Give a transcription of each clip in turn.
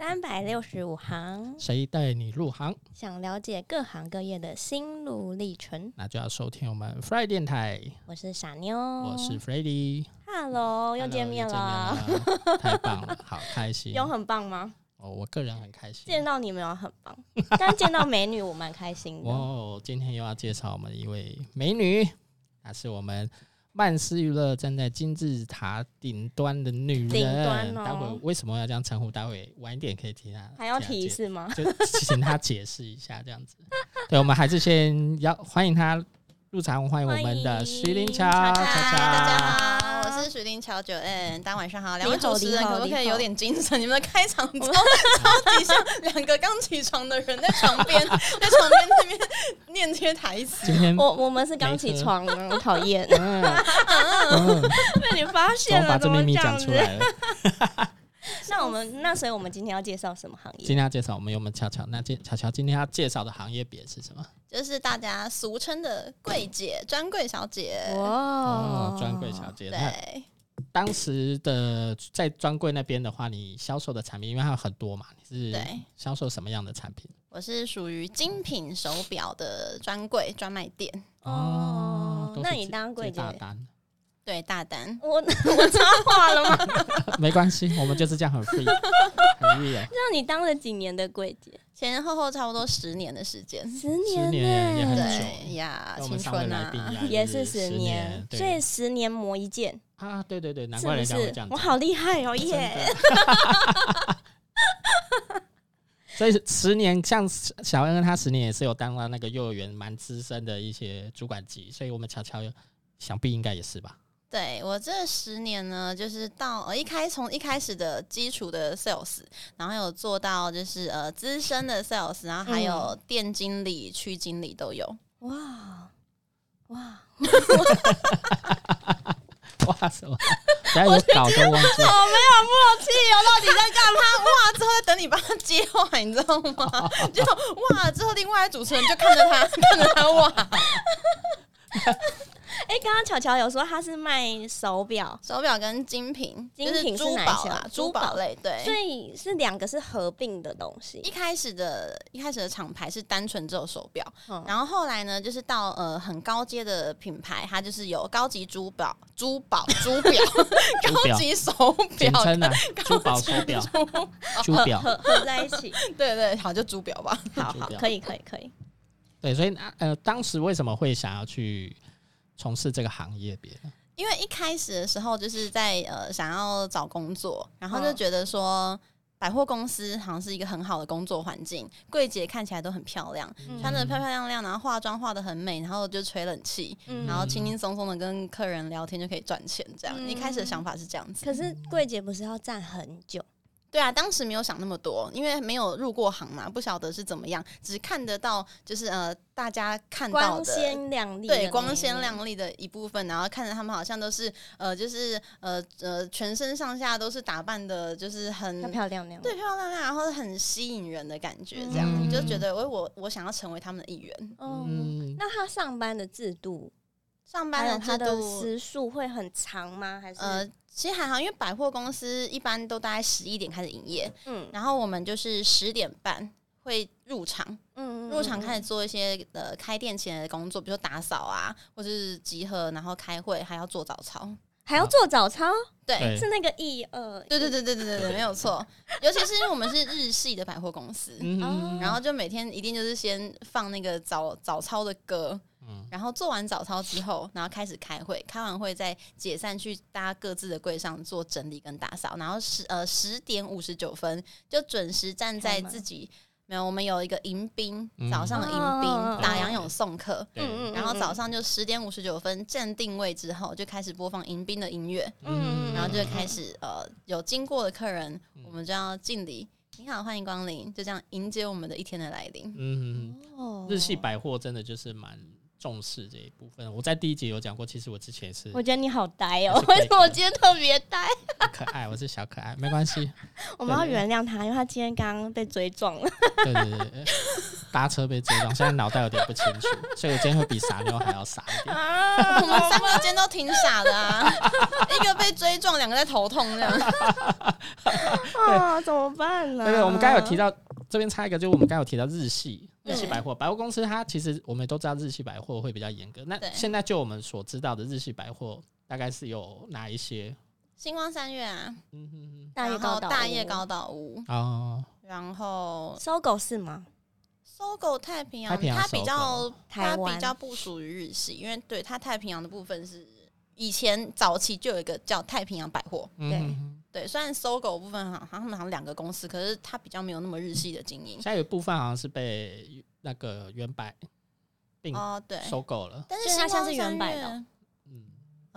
三百六十五行，谁带你入行？想了解各行各业的心路历程，那就要收听我们 Fry 电台。我是傻妞，我是 f r e d d y Hello，又见面了，太棒了，好开心。有很棒吗？哦，我个人很开心。见到你们有很棒，但见到美女我蛮开心的。哦，今天又要介绍我们一位美女，那是我们。曼斯娱乐站在金字塔顶端的女人，待会为什么要这样称呼？待会晚一点可以提她。还要提示吗？就请她解释一下这样子。对，我们还是先要欢迎她入场，欢迎我们的徐林乔乔乔。大家好。是徐丁乔九 N，大家晚上好，两位主持人可不可以有点精神？你们的开场超超级像两个刚起床的人在床边，在床边那边念这些台词。今天我我们是刚起床，我讨厌，被你发现了，把这秘密讲出来了。那我们那所以我们今天要介绍什么行业？今天要介绍我们有没有巧巧？那今巧巧今天要介绍的行业别是什么？就是大家俗称的柜姐、专柜小姐。哦，专柜小姐。对，当时的在专柜那边的话，你销售的产品，因为它有很多嘛，你是销售什么样的产品？我是属于精品手表的专柜专卖店。哦，那你当柜姐？对大胆，我 我插话了吗？没关系，我们就是这样很 free，很 free。让你当了几年的柜姐？前前后后差不多十年的时间，十年也很久呀，青春啊，也是十年，所以十年磨一剑啊，对对对，难怪人家会这样。我好厉害哦耶！所以十年，像小恩他十年也是有当了那个幼儿园蛮资深的一些主管级，所以我们乔乔想必应该也是吧。对我这十年呢，就是到呃一开从一开始的基础的 sales，然后有做到就是呃资深的 sales，然后还有店经理、区经理都有。哇哇 哇什么？还有搞都忘记。我没有默契哦，到底在干嘛？哇！之后在等你帮他接话，你知道吗？就哇！之后另外主持人就看着他，看着他哇。哎，刚刚巧巧有说他是卖手表，手表跟精品，精品是珠宝啦，珠宝类，对，所以是两个是合并的东西。一开始的一开始的厂牌是单纯只有手表，然后后来呢，就是到呃很高阶的品牌，它就是有高级珠宝、珠宝、珠表、高级手表，珠宝手表、珠表合合在一起。对对，好，就珠表吧。好好，可以可以可以。对，所以呃，当时为什么会想要去？从事这个行业别，因为一开始的时候就是在呃想要找工作，然后就觉得说百货公司好像是一个很好的工作环境，柜姐看起来都很漂亮，穿的漂漂亮亮，然后化妆化的很美，然后就吹冷气，然后轻轻松松的跟客人聊天就可以赚钱，这样一开始的想法是这样子。可是柜姐不是要站很久？对啊，当时没有想那么多，因为没有入过行嘛，不晓得是怎么样，只看得到就是呃，大家看到的光鲜亮丽，对光鲜亮丽的一部分，然后看着他们好像都是呃，就是呃呃，全身上下都是打扮的，就是很漂漂亮亮，对漂漂亮亮，然后很吸引人的感觉，这样就觉得我我我想要成为他们的一员。嗯，那他上班的制度，上班的他的时数会很长吗？还是呃？其实还好，因为百货公司一般都大概十一点开始营业，嗯，然后我们就是十点半会入场，嗯，入场开始做一些呃开店前的工作，比如说打扫啊，或者是集合，然后开会，还要做早操，还要做早操，对，是那个一二，对对对对对对对，没有错，尤其是因为我们是日系的百货公司，然后就每天一定就是先放那个早早操的歌。然后做完早操之后，然后开始开会，开完会再解散去大家各自的柜上做整理跟打扫。然后十呃十点五十九分就准时站在自己没有，我们有一个迎宾早上的迎宾打烊有送客，嗯然后早上就十点五十九分站定位之后就开始播放迎宾的音乐，嗯，然后就开始呃有经过的客人，我们就要敬礼，你好，欢迎光临，就这样迎接我们的一天的来临。嗯，哦，日系百货真的就是蛮。重视这一部分。我在第一集有讲过，其实我之前是，我觉得你好呆哦，为什么我今天特别呆？可爱，我是小可爱，没关系。我们要原谅他，因为他今天刚刚被追撞了。对对对，搭车被追撞，现在脑袋有点不清楚，所以我今天会比傻妞还要傻一点。我们三个今天都挺傻的啊，一个被追撞，两个在头痛这样。啊，怎么办呢？对对，我们刚有提到这边插一个，就是我们刚有提到日系。日系百货。百货公司，它其实我们都知道日系百货会比较严格。那现在就我们所知道的日系百货，大概是有哪一些？星光三月啊，嗯哼哼，大叶高岛大叶高岛屋。哦，然后搜狗是吗？搜狗太平洋，它比较它比较不属于日系，因为对它太平洋的部分是以前早期就有一个叫太平洋百货，对。对，虽然搜狗部分好像他们好像两个公司，可是它比较没有那么日系的经营。现在有部分好像是被那个原百并哦对收购了，但是它像是原百的，嗯，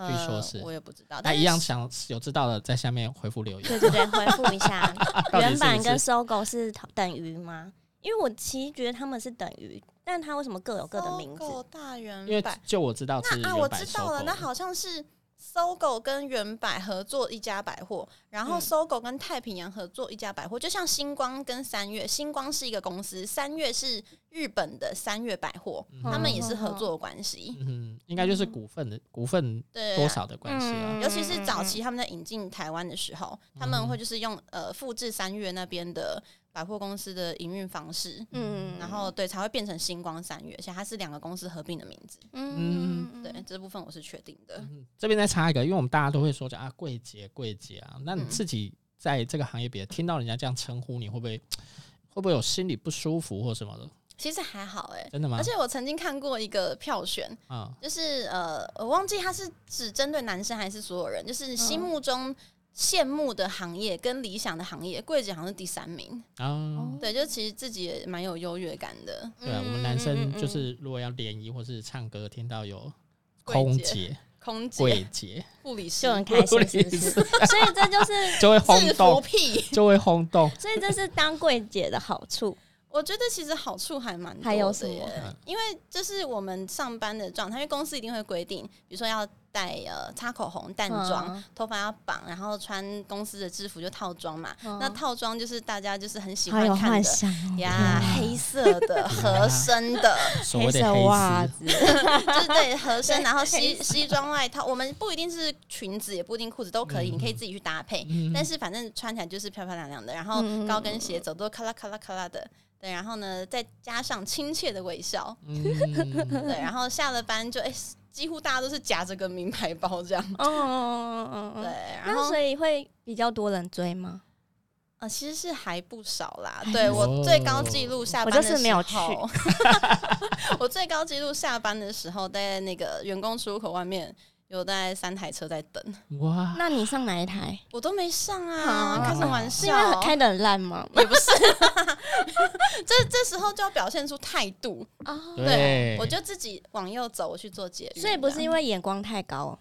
据说是我也不知道。那一样想有知道的在下面回复留言。对对对，回复一下，原版跟搜狗是等于吗？因为我其实觉得他们是等于，但它为什么各有各的名字？大原因为就我知道是啊，我知道了，那好像是。搜狗跟原百合作一家百货，然后搜狗跟太平洋合作一家百货，就像星光跟三月，星光是一个公司，三月是日本的三月百货，他们也是合作关系。嗯，应该就是股份的股份多少的关系啊。尤其是早期他们在引进台湾的时候，他们会就是用呃复制三月那边的。百货公司的营运方式，嗯，然后对才会变成星光三月，而且它是两个公司合并的名字，嗯，对，这部分我是确定的。这边再插一个，因为我们大家都会说叫啊，柜姐，柜姐啊，那你自己在这个行业，别听到人家这样称呼你，会不会会不会有心里不舒服或什么的？其实还好，哎，真的吗？而且我曾经看过一个票选，啊，就是呃，我忘记他是只针对男生还是所有人，就是心目中。羡慕的行业跟理想的行业，柜姐好像是第三名。哦。对，就其实自己也蛮有优越感的。对啊，我们男生就是如果要联谊或是唱歌，听到有空姐、空姐、柜姐、护理师。就很开心，所以这就是 就会轰动，就会轰动。所以这是当柜姐的好处。我觉得其实好处还蛮多的，因为就是我们上班的状态，因为公司一定会规定，比如说要。带呃擦口红淡妆，头发要绑，然后穿公司的制服就套装嘛。那套装就是大家就是很喜欢看的呀，黑色的 合身的黑色袜子，就是对合身，然后西西装外套，我们不一定是裙子，也不一定裤子都可以，你可以自己去搭配。但是反正穿起来就是漂漂亮亮的，然后高跟鞋走都咔啦咔啦咔啦的，对，然后呢再加上亲切的微笑，对，然后下了班就哎。几乎大家都是夹着个名牌包这样，嗯嗯嗯嗯，对，然后所以会比较多人追吗？呃，其实是还不少啦。对 我最高记录下班的时候，我最高记录下班的时候在那个员工出入口外面。有大概三台车在等哇！那你上哪一台？我都没上啊！开什么玩笑？是因为开的很烂吗？也不是，这这时候就要表现出态度啊！对，我就自己往右走，我去做节所以不是因为眼光太高，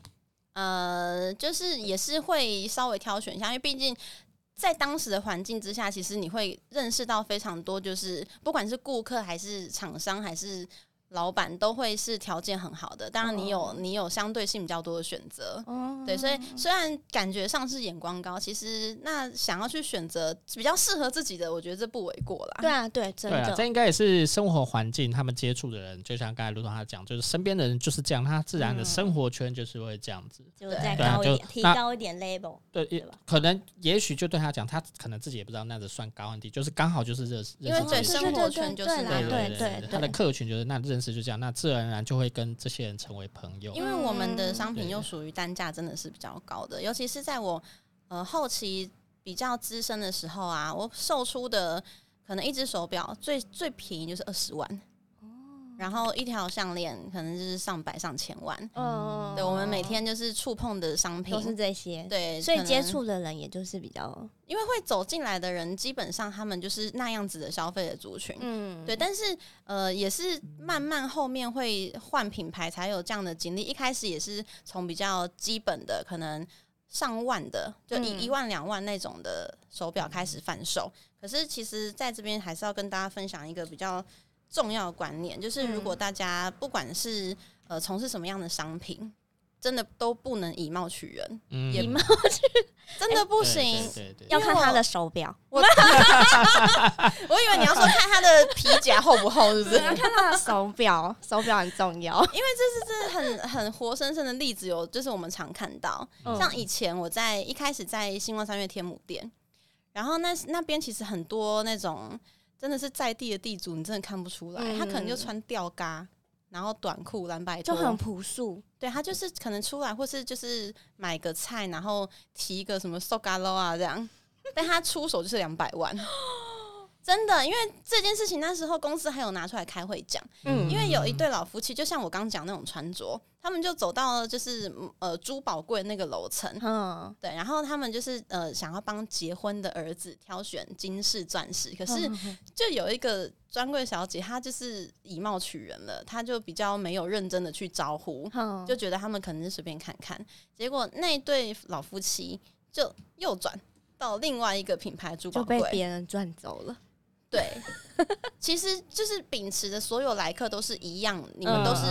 呃，就是也是会稍微挑选一下，因为毕竟在当时的环境之下，其实你会认识到非常多，就是不管是顾客还是厂商还是。老板都会是条件很好的，当然你有你有相对性比较多的选择，对，所以虽然感觉上是眼光高，其实那想要去选择比较适合自己的，我觉得这不为过啦。对啊，对，真的，这应该也是生活环境，他们接触的人，就像刚才卢总他讲，就是身边的人就是这样，他自然的生活圈就是会这样子，就再高一点，提高一点 level，对，可能也许就对他讲，他可能自己也不知道那个算高很低，就是刚好就是认识，因为对生活圈就是对对对，他的客群就是那认识就这样，那自然。而然就会跟这些人成为朋友，因为我们的商品又属于单价真的是比较高的，尤其是在我呃后期比较资深的时候啊，我售出的可能一只手表最最便宜就是二十万。然后一条项链可能就是上百上千万，嗯，对，我们每天就是触碰的商品。都是这些，对，所以接触的人也就是比较，因为会走进来的人，基本上他们就是那样子的消费的族群，嗯，对，但是呃，也是慢慢后面会换品牌才有这样的经历，一开始也是从比较基本的可能上万的，就一一万两万那种的手表开始贩售，可是其实在这边还是要跟大家分享一个比较。重要观念，就是如果大家不管是呃从事什么样的商品。真的都不能以貌取人，以貌取真的不行。要看他的手表，我 我以为你要说看他的皮夹厚不厚，是不是？看他的手表，手表很重要。因为这是真的很很活生生的例子，有就是我们常看到，像以前我在一开始在星光三月天母店，然后那那边其实很多那种真的是在地的地主，你真的看不出来，他可能就穿吊嘎。然后短裤蓝白就很朴素，对他就是可能出来或是就是买个菜，然后提一个什么 so g a l o 啊这样，但他出手就是两百万。真的，因为这件事情那时候公司还有拿出来开会讲，嗯，因为有一对老夫妻，就像我刚讲那种穿着，他们就走到了就是呃珠宝柜那个楼层，嗯，对，然后他们就是呃想要帮结婚的儿子挑选金饰钻石，可是就有一个专柜小姐，她就是以貌取人了，她就比较没有认真的去招呼，就觉得他们可能是随便看看，结果那对老夫妻就右转到另外一个品牌珠宝柜，被别人赚走了。对，其实就是秉持的所有来客都是一样，你们都是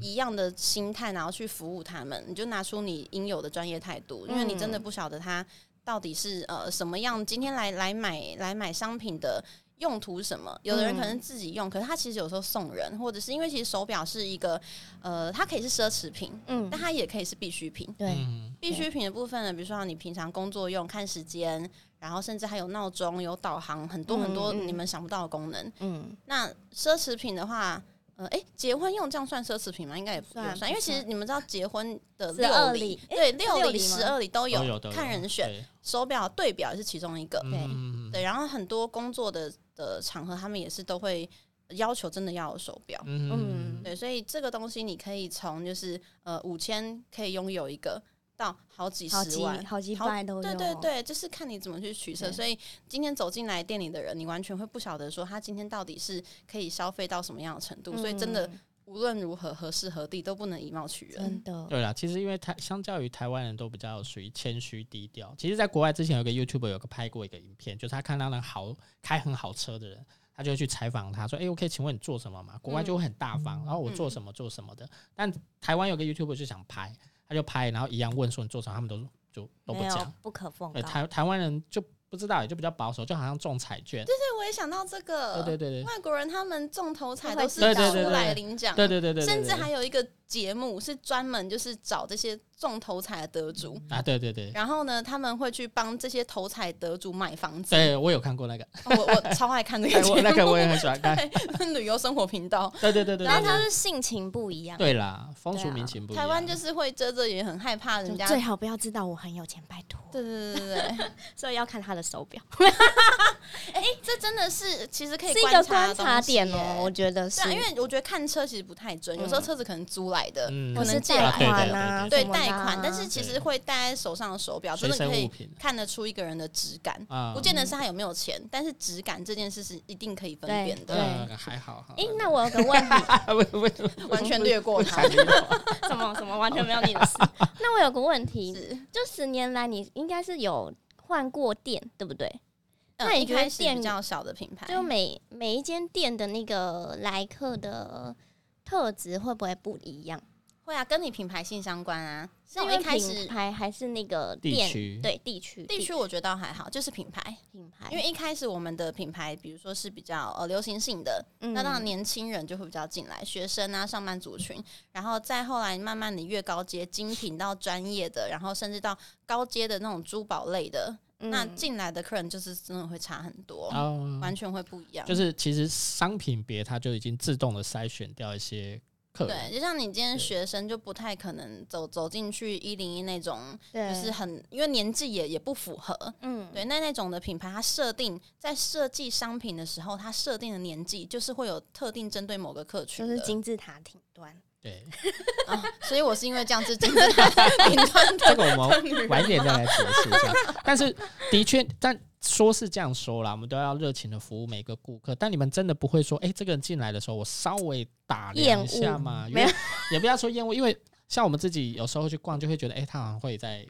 一样的心态，然后去服务他们，你就拿出你应有的专业态度，因为你真的不晓得他到底是呃什么样，今天来来买来买商品的。用途什么？有的人可能自己用，可是他其实有时候送人，或者是因为其实手表是一个，呃，它可以是奢侈品，嗯，但它也可以是必需品。对，必需品的部分呢，比如说你平常工作用、看时间，然后甚至还有闹钟、有导航，很多很多你们想不到的功能。嗯，那奢侈品的话。呃，哎，结婚用这样算奢侈品吗？应该也不算，因为其实你们知道结婚的六礼，对，六礼、十二礼都有，看人选。手表对表也是其中一个，对对。然后很多工作的的场合，他们也是都会要求真的要有手表，嗯，对。所以这个东西你可以从就是呃五千可以拥有一个。到好几十万、好几百都有。对对对，就是看你怎么去取舍。所以今天走进来店里的人，你完全会不晓得说他今天到底是可以消费到什么样的程度。所以真的无论如何何时何地都不能以貌取人。真的。对啦，其实因为台相较于台湾人都比较属于谦虚低调。其实，在国外之前有个 YouTube 有个拍过一个影片，就是他看到那好开很好车的人，他就会去采访他说：“哎，我可以请问你做什么吗？”国外就会很大方，然后我做什么做什么的。但台湾有个 YouTube 就想拍。他就拍，然后一样问说你做什么，他们都就都不讲，不可奉告。台台湾人就。不知道也就比较保守，就好像中彩券。对对，我也想到这个。对对对对，外国人他们中头彩都是出来领奖。对对对对，甚至还有一个节目是专门就是找这些中头彩的得主啊，对对对。然后呢，他们会去帮这些头彩得主买房子。对，我有看过那个，我我超爱看那个 节目，那个我也很喜欢看。旅游生活频道。对对对对。然后他是性情不一样。对啦，风俗民情不一样。台湾就是会遮遮掩，很害怕人家。最好不要知道我很有钱，拜托。对对对对对，所以要看他的手表。哎，这真的是其实可以是一个观察点哦，我觉得是，因为我觉得看车其实不太准，有时候车子可能租来的，可能贷款啊，对贷款，但是其实会戴在手上的手表，真的可以看得出一个人的质感，不见得是他有没有钱，但是质感这件事是一定可以分辨的。对，还好。哎，那我有个问题，完全略过他，什么？什么完全没有你的事。那我有个问题，就十年来你应该是有换过店，对不对？那你觉得店比较小的品牌，就每每一间店的那个来客的特质会不会不一样？会啊，跟你品牌性相关啊。是因为品牌还是那个店？对地区，地区我觉得还好，就是品牌品牌。因为一开始我们的品牌，比如说是比较呃流行性的，那当然年轻人就会比较进来，学生啊、上班族群。然后再后来慢慢的越高阶，精品到专业的，然后甚至到高阶的那种珠宝类的。那进来的客人就是真的会差很多，完全会不一样。就是其实商品别它就已经自动的筛选掉一些客人。对，就像你今天学生就不太可能走走进去一零一那种，就是很因为年纪也也不符合。嗯，对，那那种的品牌它设定在设计商品的时候，它设定的年纪就是会有特定针对某个客群，就是金字塔顶端。对，所以我是因为这样子金字塔顶端，这个我们晚一点再来解释一下。但是的确，但说是这样说啦，我们都要热情的服务每个顾客。但你们真的不会说，哎，这个人进来的时候，我稍微打量一下嘛？没有，也不要说厌恶，因为像我们自己有时候去逛，就会觉得，哎，他好像会在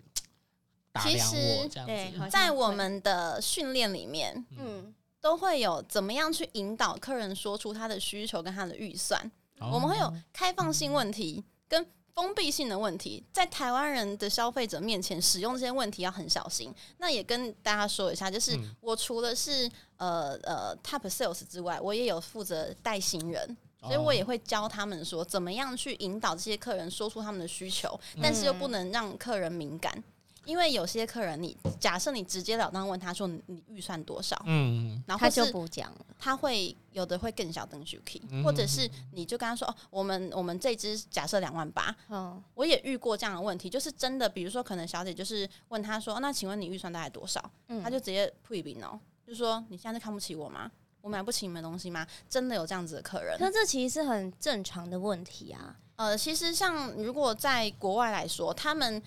打量我这样子。在我们的训练里面，嗯。都会有怎么样去引导客人说出他的需求跟他的预算。我们会有开放性问题跟封闭性的问题，在台湾人的消费者面前使用这些问题要很小心。那也跟大家说一下，就是我除了是呃呃 top sales 之外，我也有负责带新人。所以我也会教他们说，怎么样去引导这些客人说出他们的需求，但是又不能让客人敏感，因为有些客人，你假设你直截了当问他说你预算多少，嗯，然后他就不讲了，他会有的会更小灯 Juki，或者是你就跟他说，哦，我们我们这只假设两万八，嗯，我也遇过这样的问题，就是真的，比如说可能小姐就是问他说，那请问你预算大概多少？他就直接退兵哦，就说你现在是看不起我吗？我买不起你们东西吗？真的有这样子的客人？那这其实是很正常的问题啊。呃，其实像如果在国外来说，他们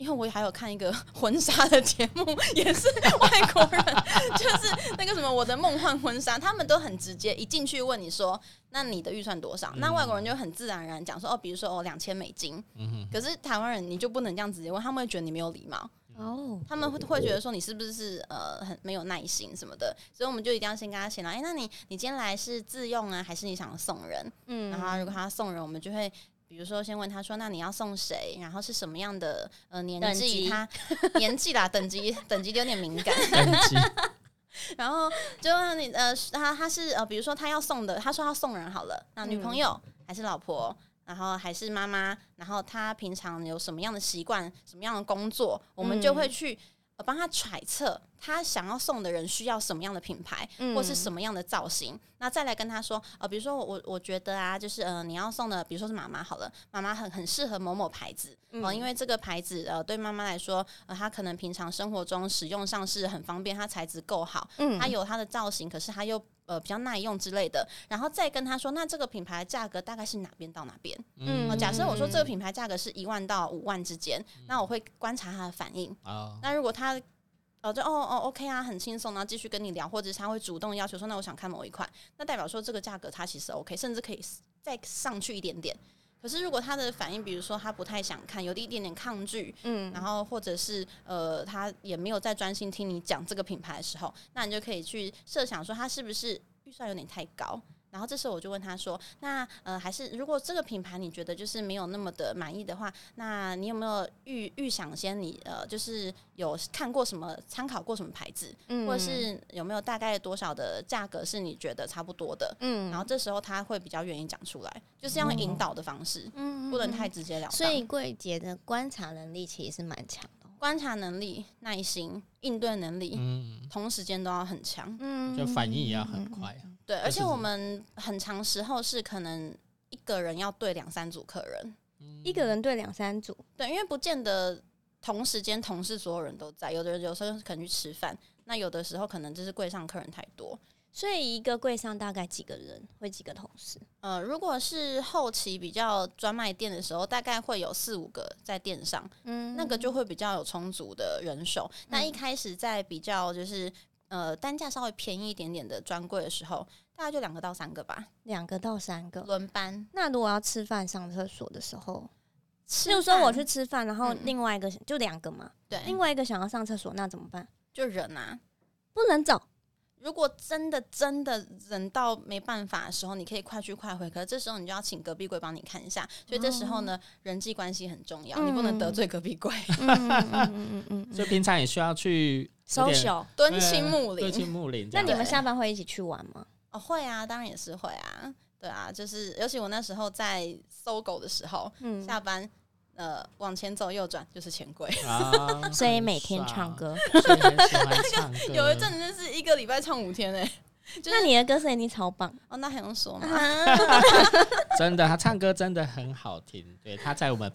因为我还有看一个 婚纱的节目，也是外国人，就是那个什么我的梦幻婚纱，他们都很直接，一进去问你说，那你的预算多少？那外国人就很自然而然讲说，哦，比如说哦两千美金。嗯可是台湾人你就不能这样直接问，他们会觉得你没有礼貌。哦，他们会会觉得说你是不是呃很没有耐心什么的，所以我们就一定要先跟他闲聊。哎，那你你今天来是自用啊，还是你想送人？嗯，然后如果他送人，我们就会比如说先问他说，那你要送谁？然后是什么样的呃年纪？他 年纪啦，等级等级有点敏感。然后就问你呃，他他是呃，比如说他要送的，他说要送人好了，那女朋友还是老婆？然后还是妈妈，然后她平常有什么样的习惯，什么样的工作，我们就会去帮他揣测。他想要送的人需要什么样的品牌，或是什么样的造型？那再来跟他说，呃，比如说我我觉得啊，就是呃，你要送的，比如说是妈妈好了，妈妈很很适合某某牌子哦，因为这个牌子呃，对妈妈来说，呃，她可能平常生活中使用上是很方便，它材质够好，嗯，它有它的造型，可是它又呃比较耐用之类的。然后再跟他说，那这个品牌价格大概是哪边到哪边？嗯，假设我说这个品牌价格是一万到五万之间，那我会观察他的反应啊。那如果他哦，就哦哦，OK 啊，很轻松，然后继续跟你聊，或者是他会主动要求说，那我想看某一款，那代表说这个价格他其实 OK，甚至可以再上去一点点。可是如果他的反应，比如说他不太想看，有一点点抗拒，嗯，然后或者是呃，他也没有在专心听你讲这个品牌的时候，那你就可以去设想说，他是不是预算有点太高。然后这时候我就问他说：“那呃，还是如果这个品牌你觉得就是没有那么的满意的话，那你有没有预预想先你呃，就是有看过什么参考过什么牌子，或者是有没有大概多少的价格是你觉得差不多的？嗯，然后这时候他会比较愿意讲出来，就是用引导的方式，嗯，不能太直接了。所以柜姐的观察能力其实是蛮强的，观察能力、耐心、应对能力，嗯，同时间都要很强，嗯，就反应也要很快。”对，而且我们很长时候是可能一个人要对两三组客人，一个人对两三组，对，因为不见得同时间同事所有人都在，有的人有时候可能去吃饭，那有的时候可能就是柜上客人太多，所以一个柜上大概几个人，会几个同事？呃，如果是后期比较专卖店的时候，大概会有四五个在店上，嗯，那个就会比较有充足的人手。那一开始在比较就是。呃，单价稍微便宜一点点的专柜的时候，大概就两个到三个吧，两个到三个轮班。那如果要吃饭、上厕所的时候，比如说我去吃饭，然后另外一个就两个嘛，对，另外一个想要上厕所，那怎么办？就忍啊，不能走。如果真的真的忍到没办法的时候，你可以快去快回。可是这时候你就要请隔壁柜帮你看一下。所以这时候呢，人际关系很重要，你不能得罪隔壁柜。嗯嗯嗯嗯所以平常也需要去收手、敦亲睦邻、敦亲睦邻。那你们下班会一起去玩吗？哦，会啊，当然也是会啊。对啊，就是尤其我那时候在搜狗的时候，下班。呃，往前走，右转就是钱柜，所以每天唱歌。有一阵子是一个礼拜唱五天诶，那你的歌声一定超棒哦，那还用说吗？真的，他唱歌真的很好听。对，他在我们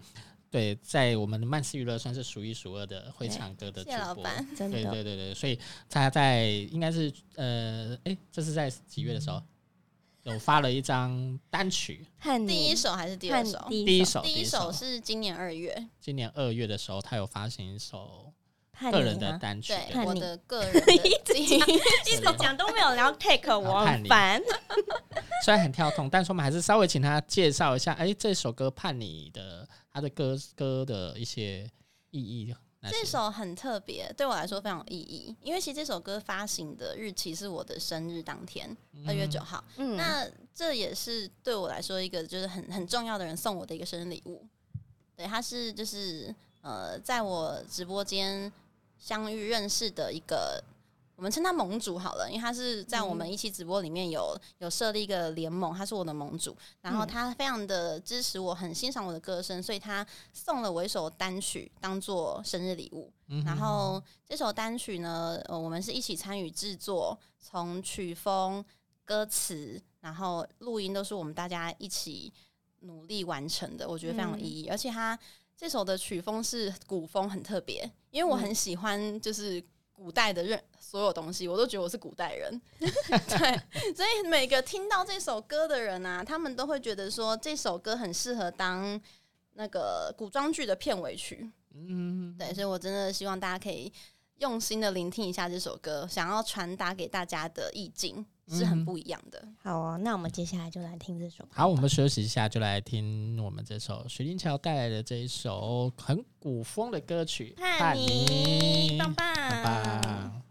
对在我们的曼斯娱乐算是数一数二的会唱歌的主播，真的，对对对对，所以他在应该是呃，哎，这是在几月的时候？有发了一张单曲，第一首还是第二首？第一首，第一首是今年二月。今年二月的时候，他有发行一首个人的单曲，我的个人一直讲，一直讲都没有聊 take，我很烦。虽然很跳痛，但是我们还是稍微请他介绍一下，哎，这首歌《叛逆》的他的歌歌的一些意义。这首很特别，对我来说非常有意义，因为其实这首歌发行的日期是我的生日当天，二月九号。嗯，那这也是对我来说一个就是很很重要的人送我的一个生日礼物。对，他是就是呃，在我直播间相遇认识的一个。我们称他盟主好了，因为他是在我们一期直播里面有有设立一个联盟，他是我的盟主，然后他非常的支持我，很欣赏我的歌声，所以他送了我一首单曲当做生日礼物。然后这首单曲呢，呃，我们是一起参与制作，从曲风、歌词，然后录音都是我们大家一起努力完成的，我觉得非常有意义。而且他这首的曲风是古风，很特别，因为我很喜欢就是古代的任。所有东西我都觉得我是古代人，对，所以每个听到这首歌的人啊，他们都会觉得说这首歌很适合当那个古装剧的片尾曲。嗯，对，所以我真的希望大家可以用心的聆听一下这首歌，想要传达给大家的意境是很不一样的。好哦，那我们接下来就来听这首。好，我们休息一下，就来听我们这首水晶桥带来的这一首很古风的歌曲《叛逆》，棒棒。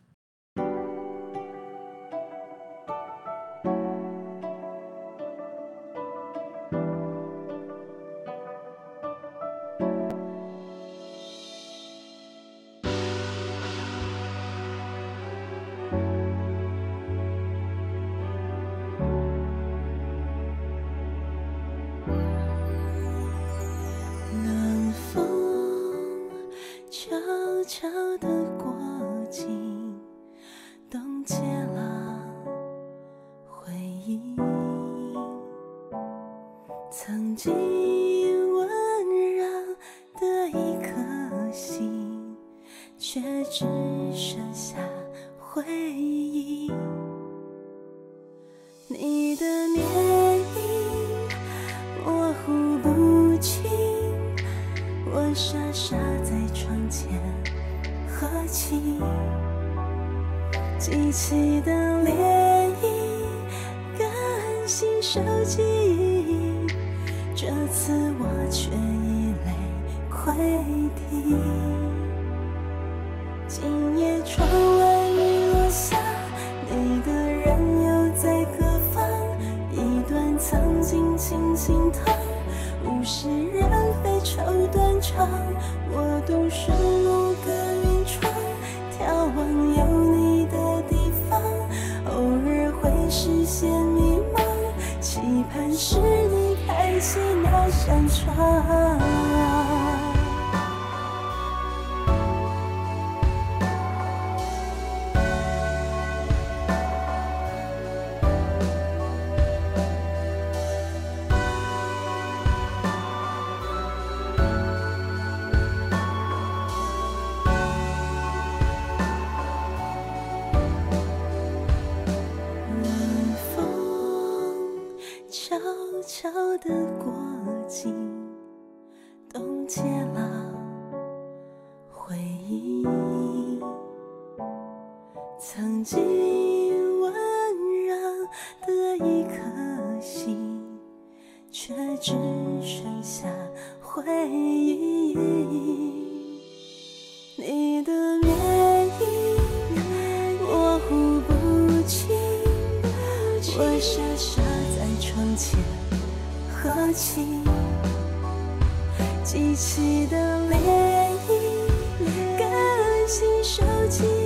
迷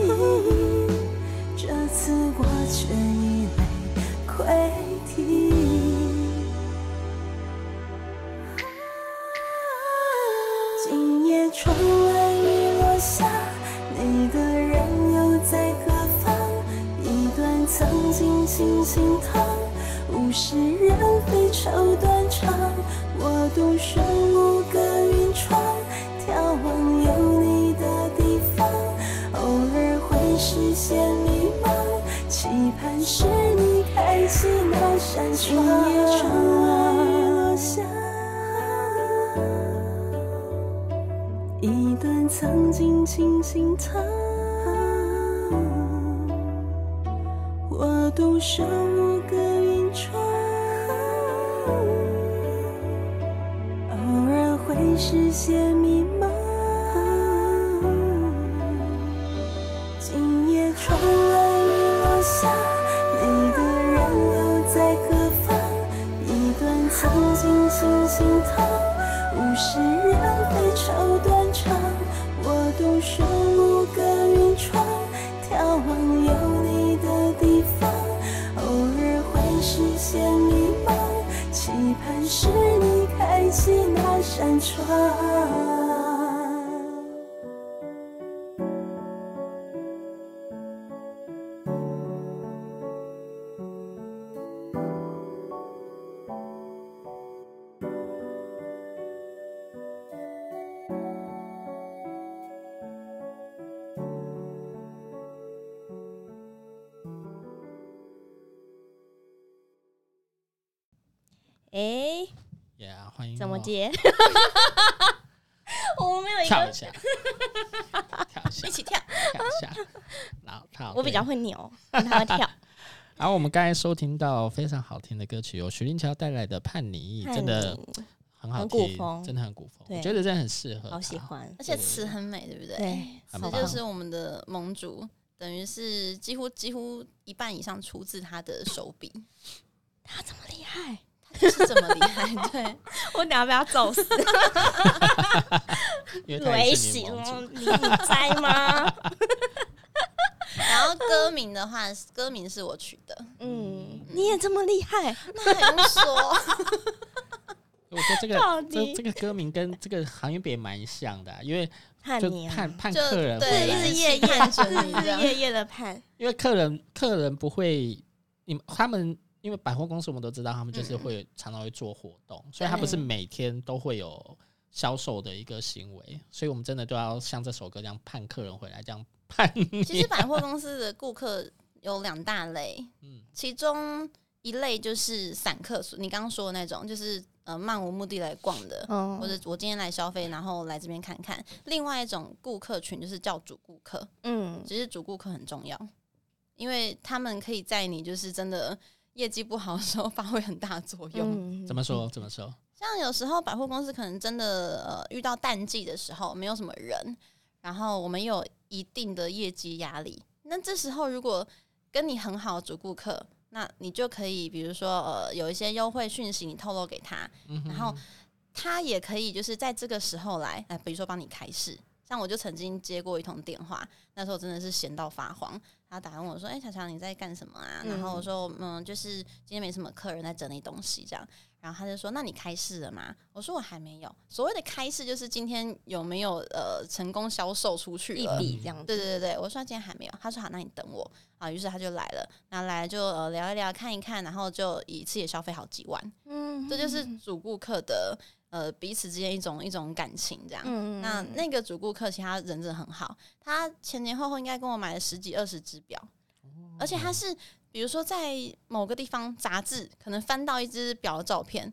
哎，呀，欢迎！怎么接？我们没有一跳一下，跳一下，一起跳，跳一下。然后跳，我比较会扭，他会跳。然后我们刚才收听到非常好听的歌曲，由徐林乔带来的《叛逆》，真的很好听，真的很古风，我觉得真的很适合，好喜欢，而且词很美，对不对？对，词就是我们的盟主，等于是几乎几乎一半以上出自他的手笔。他这么厉害？是这么厉害？对我等下被他揍死。雷喜，你你猜吗？然后歌名的话，歌名是我取的。嗯，你也这么厉害？那还用说？我觉得这个这这个歌名跟这个行业别蛮像的，因为就盼盼客人对，日夜夜 日夜夜的盼，因为客人客人不会，你们他们。因为百货公司我们都知道，他们就是会常常会做活动，所以它不是每天都会有销售的一个行为，所以我们真的都要像这首歌这样盼客人回来，这样 盼。其实百货公司的顾客有两大类，嗯，其中一类就是散客，你刚刚说的那种，就是呃漫无目的来逛的，或者我今天来消费，然后来这边看看。另外一种顾客群就是叫主顾客，嗯，其实主顾客很重要，因为他们可以在你就是真的。业绩不好的时候发挥很大作用。怎么说？怎么说？像有时候百货公司可能真的呃遇到淡季的时候，没有什么人，然后我们有一定的业绩压力。那这时候如果跟你很好的主顾客，那你就可以比如说呃有一些优惠讯息你透露给他，然后他也可以就是在这个时候来，哎，比如说帮你开市。像我就曾经接过一通电话，那时候真的是闲到发慌。他打问我说：“哎，小强你在干什么啊？”然后我说：“嗯，就是今天没什么客人在整理东西这样。”然后他就说：“那你开市了吗？”我说：“我还没有。”所谓的开市就是今天有没有呃成功销售出去一笔这样。对对对对，我说今天还没有。他说：“好，那你等我啊。”于是他就来了，那来就呃聊一聊，看一看，然后就一次也消费好几万。嗯，这就是主顾客的。呃，彼此之间一种一种感情这样。那那个主顾客其实他人真的很好，他前前后后应该跟我买了十几二十只表，而且他是比如说在某个地方杂志可能翻到一只表的照片，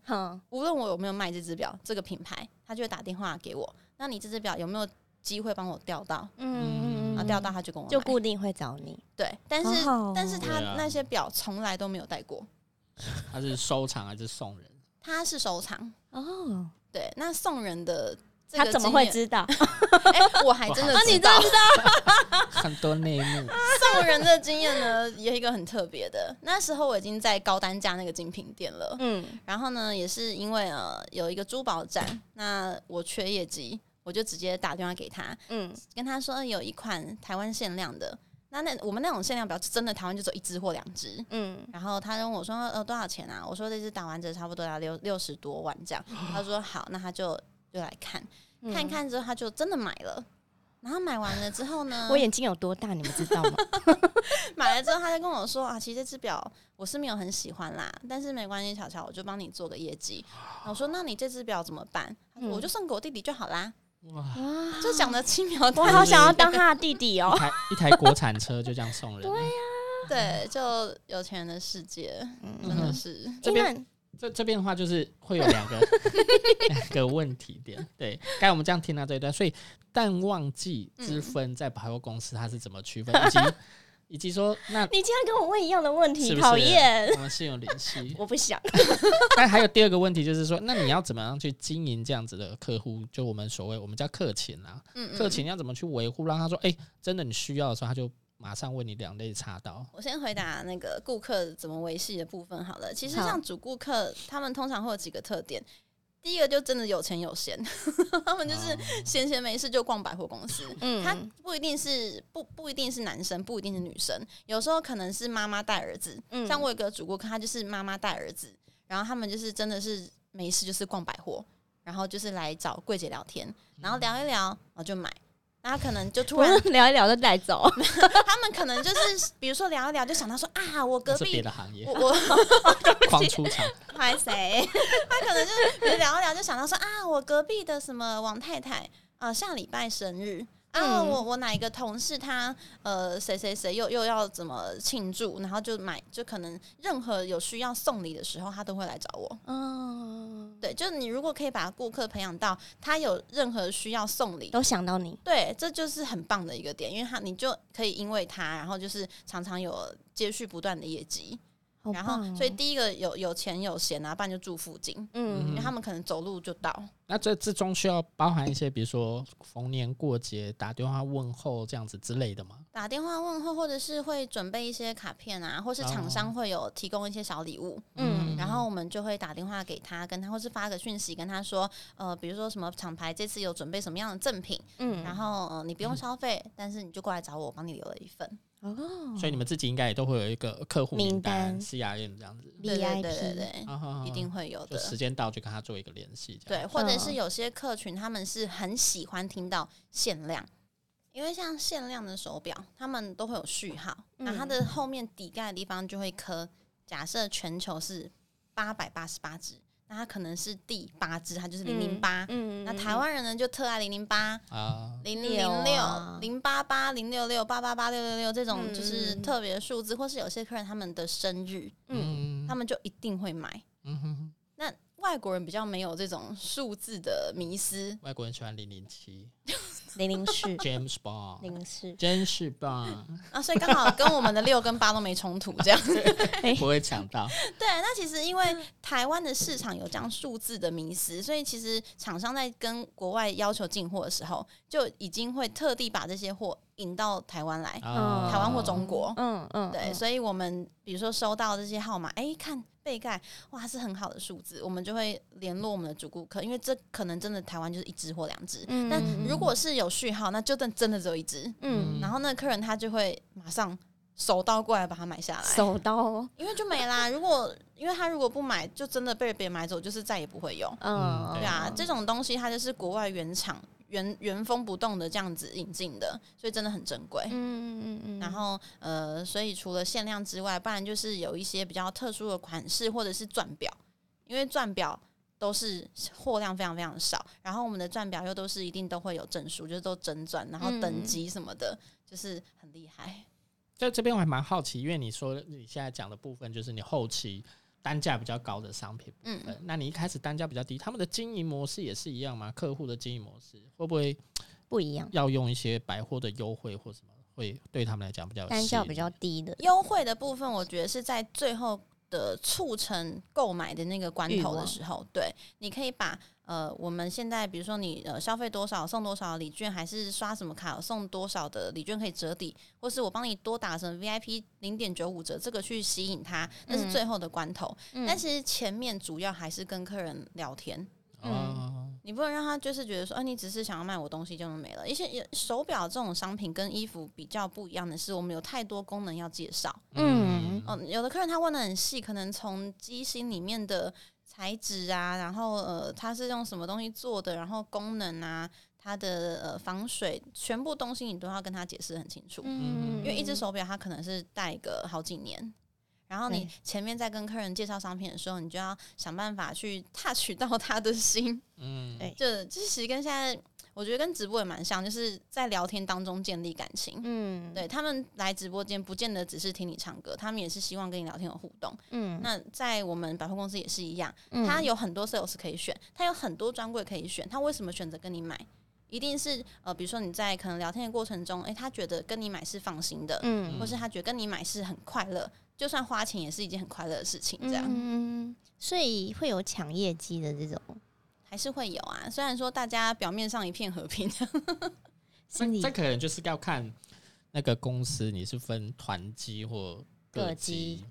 无论我有没有卖这只表，这个品牌他就会打电话给我。那你这只表有没有机会帮我调到？嗯，啊，调到他就跟我就固定会找你。对，但是但是他那些表从来都没有戴过。他是收藏还是送人？他是收藏哦，对，那送人的他怎么会知道？哎，我还真的 知道，知道 很多内幕。送人的经验呢，有一个很特别的。那时候我已经在高单价那个精品店了，嗯，然后呢，也是因为呃有一个珠宝展，那我缺业绩，我就直接打电话给他，嗯，跟他说有一款台湾限量的。那那我们那种限量表真的台湾就走一只或两只，嗯，然后他问我说呃多少钱啊？我说这只打完折差不多要六六十多万这样。他说好，那他就就来看，看看之后他就真的买了。然后买完了之后呢，我眼睛有多大你们知道吗？买了之后他就跟我说啊，其实这只表我是没有很喜欢啦，但是没关系，巧巧我就帮你做个业绩。我说那你这只表怎么办？我就送给我弟弟就好啦。哇，就讲的轻描淡写，我好想要当他的弟弟哦！一台一台国产车就这样送人，对呀，对，就有钱人的世界，真的是。这边这这边的话，就是会有两个 两个问题点。对，刚才我们这样听到这一段，所以淡旺季之分在百货公司它是怎么区分？以及以及说，那你竟然跟我问一样的问题，讨厌！我们是有联系，我不想。但还有第二个问题，就是说，那你要怎么样去经营这样子的客户？就我们所谓我们叫客情啊，客情要怎么去维护，让他说，哎，真的你需要的时候，他就马上为你两肋插刀。我先回答那个顾客怎么维系的部分好了。其实像主顾客，他们通常会有几个特点。第一个就真的有钱有闲，他们就是闲闲没事就逛百货公司。嗯，他不一定是不不一定是男生，不一定是女生，有时候可能是妈妈带儿子。嗯，像我有个主顾客，他就是妈妈带儿子，然后他们就是真的是没事就是逛百货，然后就是来找柜姐聊天，然后聊一聊，然后就买。他可能就突然聊一聊就带走，他们可能就是比如说聊一聊就想到说啊，我隔壁别的行业，我 狂出场，拍谁？他可能就是聊一聊就想到说啊，我隔壁的什么王太太啊，下礼拜生日。啊，我我哪一个同事他呃谁谁谁又又要怎么庆祝，然后就买就可能任何有需要送礼的时候，他都会来找我。嗯，对，就是你如果可以把顾客培养到他有任何需要送礼都想到你，对，这就是很棒的一个点，因为他你就可以因为他，然后就是常常有接续不断的业绩。然后，所以第一个有有钱有闲啊，不然就住附近，嗯，因为他们可能走路就到。那这之中需要包含一些，比如说逢年过节打电话问候这样子之类的吗？打电话问候，或者是会准备一些卡片啊，或是厂商会有提供一些小礼物，嗯，然后我们就会打电话给他，跟他或是发个讯息跟他说，呃，比如说什么厂牌这次有准备什么样的赠品，嗯，然后呃你不用消费，但是你就过来找我，我帮你留了一份。哦，所以你们自己应该也都会有一个客户名单，CRM 这样子。对对对对对，一定会有的。时间到就跟他做一个联系，对，或者是有些客群他们是很喜欢听到限量，因为像限量的手表，他们都会有序号，那它的后面底盖的地方就会刻，假设全球是八百八十八只。那它可能是第八支，他就是零零八。嗯，那台湾人呢就特爱零零八啊，零零零六、零八八、零六六、八八八六六六这种就是特别数字，或是有些客人他们的生日，嗯，他们就一定会买。嗯哼，那外国人比较没有这种数字的迷思，外国人喜欢零零七。零零四，James Bond，零四，真是棒啊！所以刚好跟我们的六跟八都没冲突，这样 不会抢到。对，那其实因为台湾的市场有这样数字的迷思，所以其实厂商在跟国外要求进货的时候，就已经会特地把这些货引到台湾来，台湾或中国。嗯嗯，对，所以我们比如说收到这些号码，哎，看。背盖哇是很好的数字，我们就会联络我们的主顾客，因为这可能真的台湾就是一只或两只，但如果是有序号，那就真真的只有一只，嗯，然后那客人他就会马上手刀过来把它买下来，手刀，因为就没啦。如果因为他如果不买，就真的被别人买走，就是再也不会有，嗯，对啊，这种东西它就是国外原厂。原原封不动的这样子引进的，所以真的很珍贵。嗯嗯嗯嗯。然后呃，所以除了限量之外，不然就是有一些比较特殊的款式，或者是钻表，因为钻表都是货量非常非常少。然后我们的钻表又都是一定都会有证书，就是都真钻，然后等级什么的，就是很厉害。在这边我还蛮好奇，因为你说你现在讲的部分就是你后期。单价比较高的商品部分，那你一开始单价比较低，他们的经营模式也是一样吗？客户的经营模式会不会不一样？要用一些百货的优惠或什么，会对他们来讲比较单价比较低的优惠的部分，我觉得是在最后的促成购买的那个关头的时候，对，你可以把。呃，我们现在比如说你呃消费多少送多少礼券，还是刷什么卡送多少的礼券可以折抵，或是我帮你多打什么 VIP 零点九五折，这个去吸引他，那是最后的关头。但其实前面主要还是跟客人聊天。嗯，你不能让他就是觉得说，啊，你只是想要卖我东西就能没了。一些手表这种商品跟衣服比较不一样的是，我们有太多功能要介绍。嗯，哦，有的客人他问的很细，可能从机芯里面的。材质啊，然后呃，它是用什么东西做的？然后功能啊，它的呃防水，全部东西你都要跟他解释很清楚。嗯，因为一只手表它可能是戴个好几年，然后你前面在跟客人介绍商品的时候，你就要想办法去 touch 到他的心。嗯，对，就这其实跟现在。我觉得跟直播也蛮像，就是在聊天当中建立感情。嗯，对他们来直播间，不见得只是听你唱歌，他们也是希望跟你聊天有互动。嗯，那在我们百货公司也是一样，他有很多 sales 可以选，他有很多专柜可以选，他为什么选择跟你买？一定是呃，比如说你在可能聊天的过程中，诶，他觉得跟你买是放心的，嗯，或是他觉得跟你买是很快乐，就算花钱也是一件很快乐的事情，这样。嗯，所以会有抢业绩的这种。还是会有啊，虽然说大家表面上一片和平，这可能就是要看那个公司你是分团机或个机。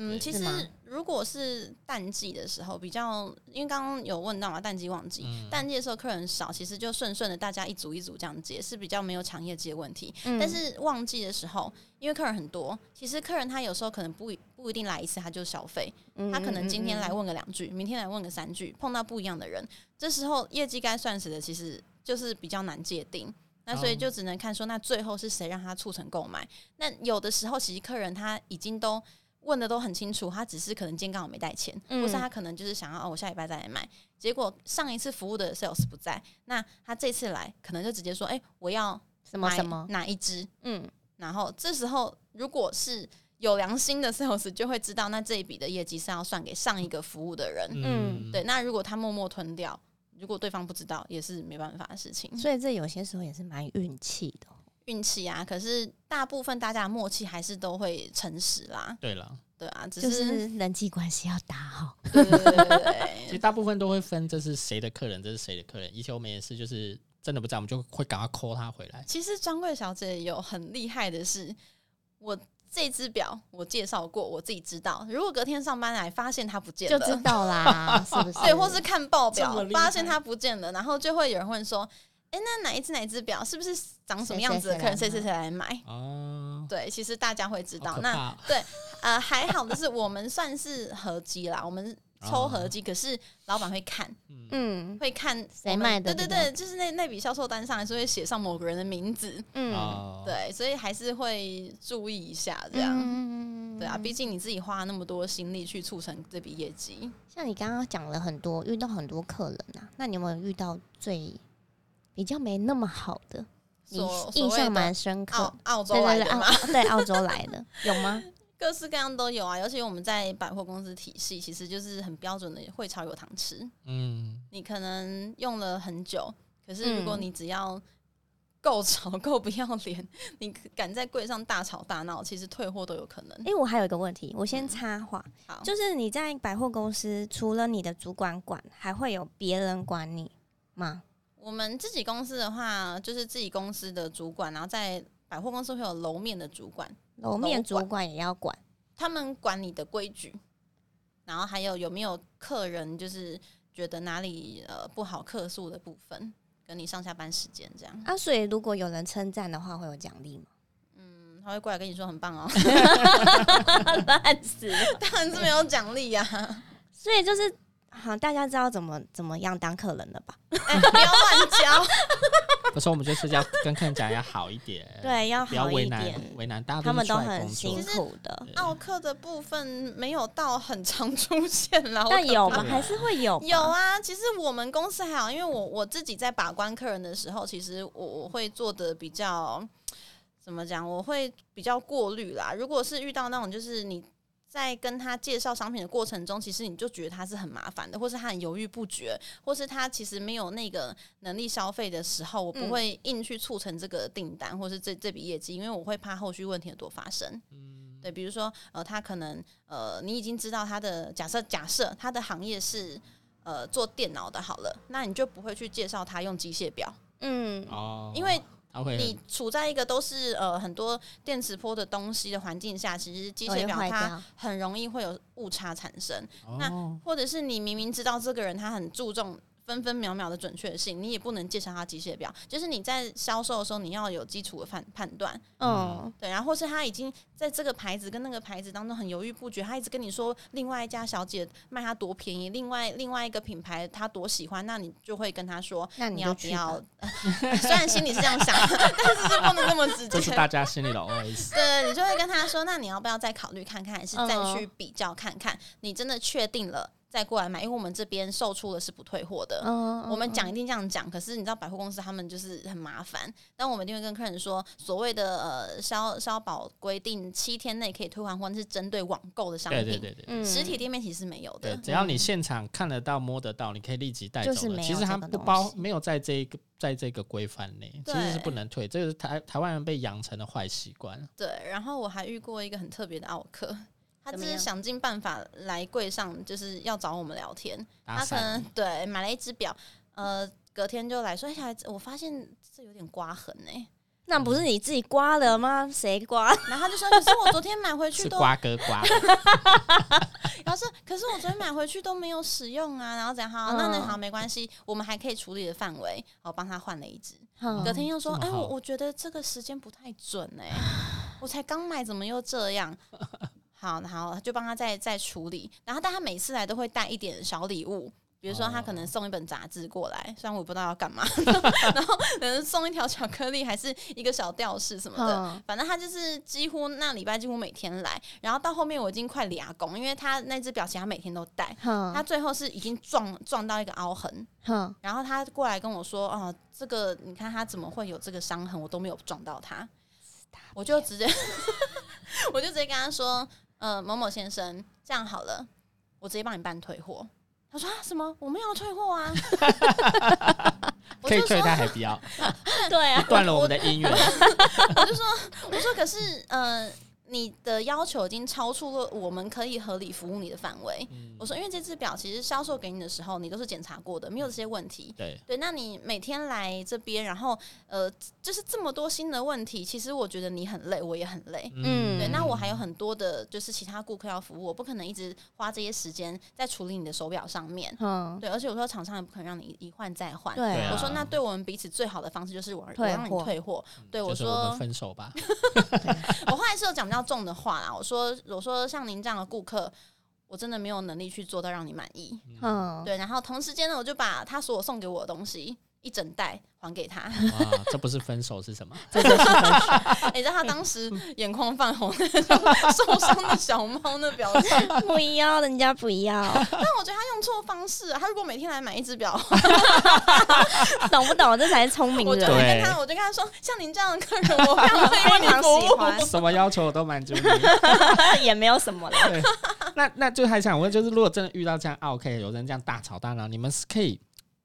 嗯，其实如果是淡季的时候，比较因为刚刚有问到嘛，淡季旺季，淡季的时候客人少，其实就顺顺的大家一组一组这样接，是比较没有抢业绩的问题。但是旺季的时候，因为客人很多，其实客人他有时候可能不不一定来一次他就消费，他可能今天来问个两句，明天来问个三句，碰到不一样的人，这时候业绩该算谁的，其实就是比较难界定。那所以就只能看说，那最后是谁让他促成购买？那有的时候其实客人他已经都。问的都很清楚，他只是可能今天刚好没带钱，或是他可能就是想要哦，我下礼拜再来买。结果上一次服务的 sales 不在，那他这次来可能就直接说：“哎，我要什么什么哪一支？”嗯，然后这时候如果是有良心的 sales 就会知道，那这一笔的业绩是要算给上一个服务的人。嗯，对。那如果他默默吞掉，如果对方不知道，也是没办法的事情。所以这有些时候也是蛮运气的。运气啊，可是大部分大家的默契还是都会诚实啦。对了，对啊，只是人际关系要打好。对对对，其实大部分都会分这是谁的客人，这是谁的客人。以前我们也是，就是真的不在，我们就会赶快 call 他回来。其实专柜小姐有很厉害的是，我这只表我介绍过，我自己知道。如果隔天上班来发现它不见了，就知道啦，是不是？对，或是看报表发现它不见了，然后就会有人问说。哎，那哪一只哪一只表是不是长什么样子的？客人谁谁谁来买？哦，对，其实大家会知道。那对，呃，还好的是我们算是合集啦，我们抽合机，可是老板会看，嗯，会看谁卖的。对对对，就是那那笔销售单上还是会写上某个人的名字。嗯，对，所以还是会注意一下这样。对啊，毕竟你自己花了那么多心力去促成这笔业绩。像你刚刚讲了很多，遇到很多客人啊，那你有没有遇到最？比较没那么好的，你印象蛮深刻。澳洲来的吗？对，澳洲来的有吗？各式各样都有啊。尤其我们在百货公司体系，其实就是很标准的会炒有糖吃。嗯，你可能用了很久，可是如果你只要够吵够不要脸，你敢在柜上大吵大闹，其实退货都有可能。哎，我还有一个问题，我先插话，就是你在百货公司，除了你的主管管，还会有别人管你吗？我们自己公司的话，就是自己公司的主管，然后在百货公司会有楼面的主管，楼面主管也要管，他们管你的规矩，然后还有有没有客人就是觉得哪里呃不好客诉的部分，跟你上下班时间这样。啊，所以如果有人称赞的话，会有奖励吗？嗯，他会过来跟你说很棒哦，烂死，当然是没有奖励呀。所以就是。好，大家知道怎么怎么样当客人了吧？不要乱教。不是，我们就是要跟客人讲要好一点，对，要不要为难为难大家。他们都很辛苦的。奥克的部分没有到很常出现啦，但有吗？还是会有？有啊。其实我们公司还好，因为我我自己在把关客人的时候，其实我我会做的比较怎么讲？我会比较过滤啦。如果是遇到那种就是你。在跟他介绍商品的过程中，其实你就觉得他是很麻烦的，或是他很犹豫不决，或是他其实没有那个能力消费的时候，我不会硬去促成这个订单，或是这这笔业绩，因为我会怕后续问题多发生。嗯，对，比如说呃，他可能呃，你已经知道他的假设，假设他的行业是呃做电脑的，好了，那你就不会去介绍他用机械表。嗯，哦，因为。你处在一个都是呃很多电磁波的东西的环境下，其实机械表它很容易会有误差产生。那或者是你明明知道这个人他很注重。分分秒秒的准确性，你也不能介绍他机械表。就是你在销售的时候，你要有基础的判判断。嗯，对。然后是他已经在这个牌子跟那个牌子当中很犹豫不决，他一直跟你说另外一家小姐卖他多便宜，另外另外一个品牌他多喜欢，那你就会跟他说，那你要不要？虽然心里是这样想，但是是不能那么直接。这是大家心里的 OS。对，你就会跟他说，那你要不要再考虑看看，还是再去比较看看？你真的确定了？再过来买，因为我们这边售出的是不退货的。嗯我们讲一定这样讲，可是你知道百货公司他们就是很麻烦。但我们一定会跟客人说，所谓的呃消消保规定七天内可以退换货，是针对网购的商品。对对对对，实体店面其实没有的。只要你现场看得到、摸得到，你可以立即带走。其实它不包，没有在这一个在这个规范内，其实是不能退。这个是台台湾人被养成的坏习惯。对，然后我还遇过一个很特别的奥客。他只是想尽办法来柜上，就是要找我们聊天。他可能对买了一只表，呃，隔天就来说：“哎，我发现这有点刮痕哎。”那不是你自己刮了吗？谁刮？然后他就说：“可是我昨天买回去都……”是瓜哥刮。然后说：“可是我昨天买回去都没有使用啊。”然后讲好，那那好没关系，我们还可以处理的范围，我帮他换了一只。隔天又说：“哎，我我觉得这个时间不太准哎，我才刚买，怎么又这样？” 好，然后就帮他再再处理。然后但他每次来都会带一点小礼物。比如说，他可能送一本杂志过来，虽然我不知道要干嘛，然后可能送一条巧克力，还是一个小吊饰什么的。反正他就是几乎那礼拜几乎每天来，然后到后面我已经快俩工，因为他那只表其实他每天都戴，他最后是已经撞撞到一个凹痕，然后他过来跟我说：“哦，这个你看他怎么会有这个伤痕？我都没有撞到他。”我就直接 我就直接跟他说：“呃，某某先生，这样好了，我直接帮你办退货。”他说啊，什么？我们要退货啊！可以退，他还不要？对啊，断了我们的姻缘。我就说，我说，可是，呃。你的要求已经超出了我们可以合理服务你的范围。我说，因为这只表其实销售给你的时候，你都是检查过的，没有这些问题。对对，那你每天来这边，然后呃，就是这么多新的问题，其实我觉得你很累，我也很累。嗯，对，那我还有很多的，就是其他顾客要服务，我不可能一直花这些时间在处理你的手表上面。嗯，对，而且我说厂商也不可能让你一换再换。对，我说那对我们彼此最好的方式就是我我让你退货。对，我说分手吧。我后来是有讲比较重的话啦。我说，我说像您这样的顾客，我真的没有能力去做到让你满意。嗯，对。然后同时间呢，我就把他所有送给我的东西一整袋。还给他，这不是分手是什么？这就是分手。你知道他当时眼眶泛红，受伤的小猫那表情，不要，人家不要。但我觉得他用错方式。他如果每天来买一只表，懂不懂？这才是聪明人。我就跟他，我就跟他说，像您这样的客人，我非常非常喜欢，什么要求我都满足你，也没有什么了。那那就还想问，就是如果真的遇到这样 OK，有人这样大吵大闹，你们是可以。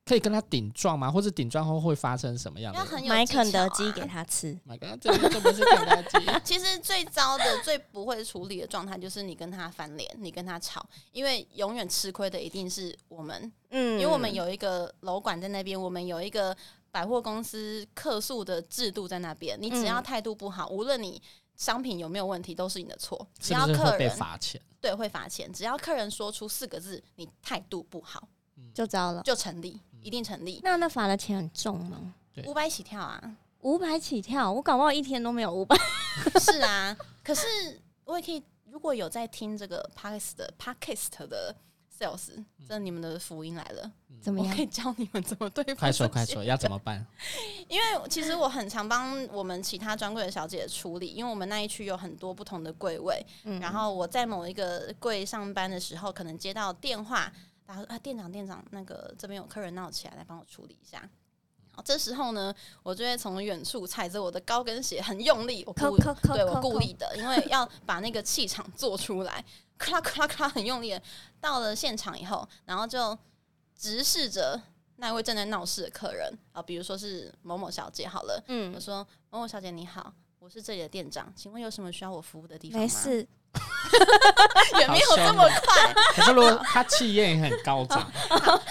可以跟他顶撞吗？或者顶撞后会发生什么样的？买肯德基给他吃。买肯德基，这不是肯德基。其实最糟的、最不会处理的状态就是你跟他翻脸，你跟他吵，因为永远吃亏的一定是我们。嗯，因为我们有一个楼管在那边，我们有一个百货公司客诉的制度在那边。你只要态度不好，无论你商品有没有问题，都是你的错。只要客人罚钱，对，会罚钱。只要客人说出四个字，你态度不好，就糟了，就成立。一定成立。那那罚的钱很重吗？五百起跳啊，五百起跳，我搞不好一天都没有五百。是啊，可是我也可以，如果有在听这个 podcast 的 podcast 的 sales，这你们的福音来了，怎么样？可以教你们怎么对付。快说快说，要怎么办？因为其实我很常帮我们其他专柜的小姐处理，因为我们那一区有很多不同的柜位，然后我在某一个柜上班的时候，可能接到电话。他说：“啊，店长，店长，那个这边有客人闹起来，来帮我处理一下。”这时候呢，我就会从远处踩着我的高跟鞋，很用力，我故对我故意的，因为要把那个气场做出来，咔啦咔啦咔啦，很用力。到了现场以后，然后就直视着那位正在闹事的客人啊，比如说是某某小姐，好了，嗯，我说：“某某小姐你好，我是这里的店长，请问有什么需要我服务的地方吗？”没事。也没有这么快，可是如果他气焰很高涨，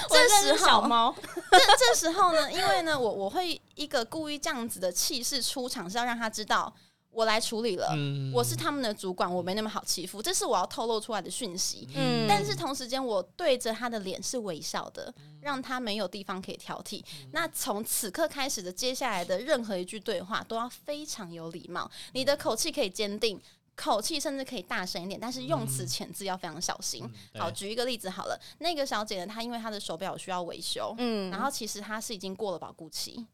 这时候小猫，这这时候呢，因为呢，我我会一个故意这样子的气势出场，是要让他知道我来处理了，我是他们的主管，我没那么好欺负，这是我要透露出来的讯息。嗯，但是同时间，我对着他的脸是微笑的，让他没有地方可以挑剔。那从此刻开始的接下来的任何一句对话，都要非常有礼貌，你的口气可以坚定。口气甚至可以大声一点，但是用词遣字要非常小心。好，举一个例子好了，那个小姐呢，她因为她的手表需要维修，嗯，然后其实她是已经过了保固期，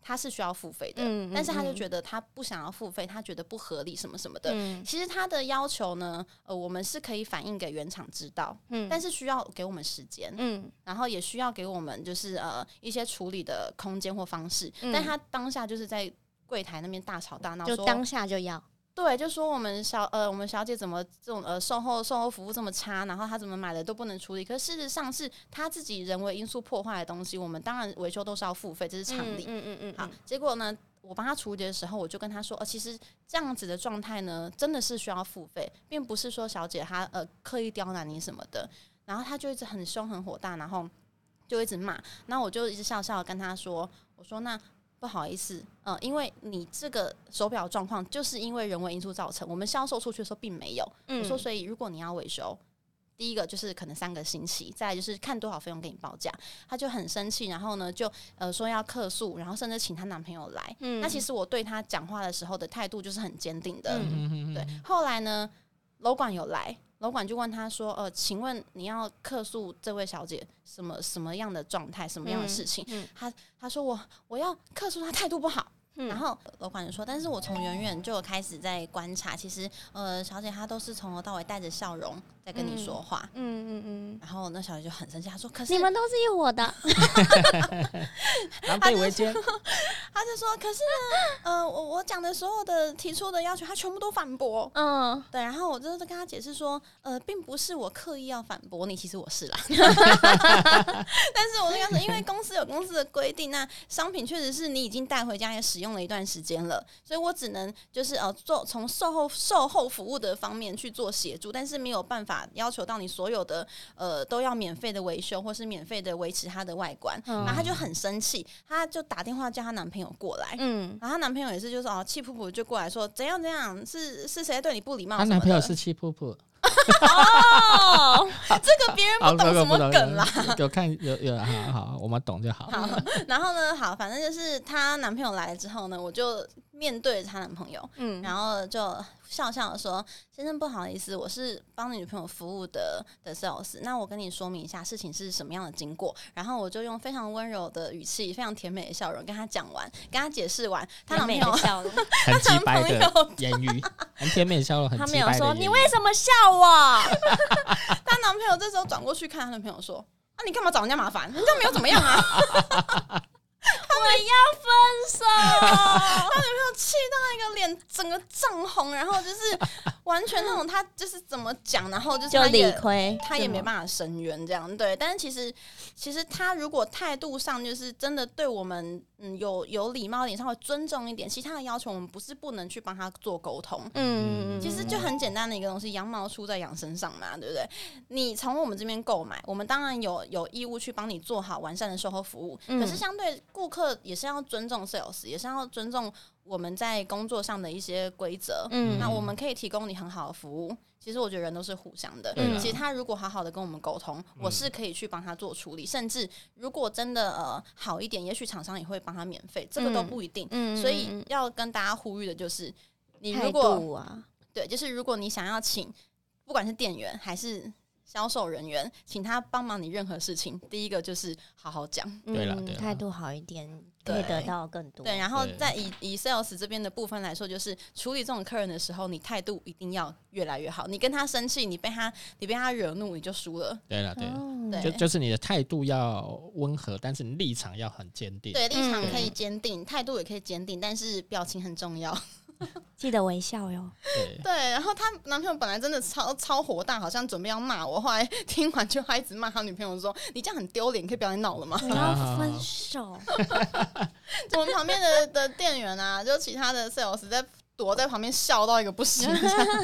她是需要付费的，嗯，但是她就觉得她不想要付费，她觉得不合理什么什么的。其实她的要求呢，呃，我们是可以反映给原厂知道，嗯，但是需要给我们时间，嗯，然后也需要给我们就是呃一些处理的空间或方式。但她当下就是在柜台那边大吵大闹，就当下就要。对，就说我们小呃，我们小姐怎么这种呃售后售后服务这么差，然后她怎么买的都不能处理。可事实上是她自己人为因素破坏的东西，我们当然维修都是要付费，这是常理。嗯嗯嗯。好，结果呢，我帮她处理的时候，我就跟她说，呃，其实这样子的状态呢，真的是需要付费，并不是说小姐她呃刻意刁难你什么的。然后她就一直很凶很火大，然后就一直骂。那我就一直笑笑跟她说，我说那。不好意思，嗯，因为你这个手表状况就是因为人为因素造成，我们销售出去的时候并没有。我说，所以如果你要维修。第一个就是可能三个星期，再就是看多少费用给你报价，她就很生气，然后呢就呃说要客诉，然后甚至请她男朋友来。嗯，那其实我对她讲话的时候的态度就是很坚定的。嗯对，后来呢，楼管有来，楼管就问他说：“呃，请问你要客诉这位小姐什么什么样的状态，什么样的事情？”嗯，他他说我我要客诉她态度不好。然后楼管就说：“但是我从远远就开始在观察，其实呃，小姐她都是从头到尾带着笑容在跟你说话。”嗯嗯嗯。然后那小姐就很生气，她说：“可是你们都是有我的。”狼狈为奸。她就说：“可是呢，呃，我我讲的所有的提出的要求，她全部都反驳。”嗯，对。然后我就是跟她解释说：“呃，并不是我刻意要反驳你，其实我是啦。但是我那个是因为公司有公司的规定，那商品确实是你已经带回家也使。”用了一段时间了，所以我只能就是呃做从售后售后服务的方面去做协助，但是没有办法要求到你所有的呃都要免费的维修或是免费的维持它的外观，然后她就很生气，她就打电话叫她男朋友过来，嗯，然后她男朋友也是就是哦气噗噗就过来说怎样怎样是是谁对你不礼貌？她男朋友是气噗噗。哦，这个别人不懂什么梗啦。有看有有，好好，我们懂就好。好，然后呢，好，反正就是她男朋友来了之后呢，我就面对她男朋友，嗯，然后就。笑笑的说：“先生，不好意思，我是帮你女朋友服务的的 sales。那我跟你说明一下事情是什么样的经过。然后我就用非常温柔的语气，非常甜美的笑容跟他讲完，跟他解释完。他 男朋友笑了，很直白的 言语，很甜美的笑容，很他没有说你为什么笑我？她男朋友这时候转过去看他男朋友说：啊，你干嘛找人家麻烦？人家没有怎么样啊。”我要分手，他女朋友气到一个脸整个涨红，然后就是 完全那种他就是怎么讲，然后就是理亏，他也没办法伸冤这样对。但是其实其实他如果态度上就是真的对我们嗯有有礼貌一点，稍微尊重一点，其他的要求我们不是不能去帮他做沟通。嗯，其实就很简单的一个东西，羊毛出在羊身上嘛，对不对？你从我们这边购买，我们当然有有义务去帮你做好完善的售后服务，可是相对顾客。也是要尊重 sales，也是要尊重我们在工作上的一些规则。嗯，那我们可以提供你很好的服务。其实我觉得人都是互相的。嗯，其实他如果好好的跟我们沟通，我是可以去帮他做处理。甚至如果真的呃好一点，也许厂商也会帮他免费，这个都不一定。嗯，所以要跟大家呼吁的就是，你如果啊，对，就是如果你想要请，不管是店员还是。销售人员，请他帮忙你任何事情。第一个就是好好讲，对了，态度好一点，可以得到更多。对，然后在以以 sales 这边的部分来说，就是处理这种客人的时候，你态度一定要越来越好。你跟他生气，你被他你被他惹怒，你就输了。对了，对，就就是你的态度要温和，但是你立场要很坚定。对，立场可以坚定，态度也可以坚定，但是表情很重要。记得微笑哟。对，然后她男朋友本来真的超超火大，好像准备要骂我，后来听完就一直骂他女朋友说：“你这样很丢脸，可以不要再闹了吗？”我要分手。我们旁边的的店员啊，就其他的 sales 在躲在旁边笑到一个不行，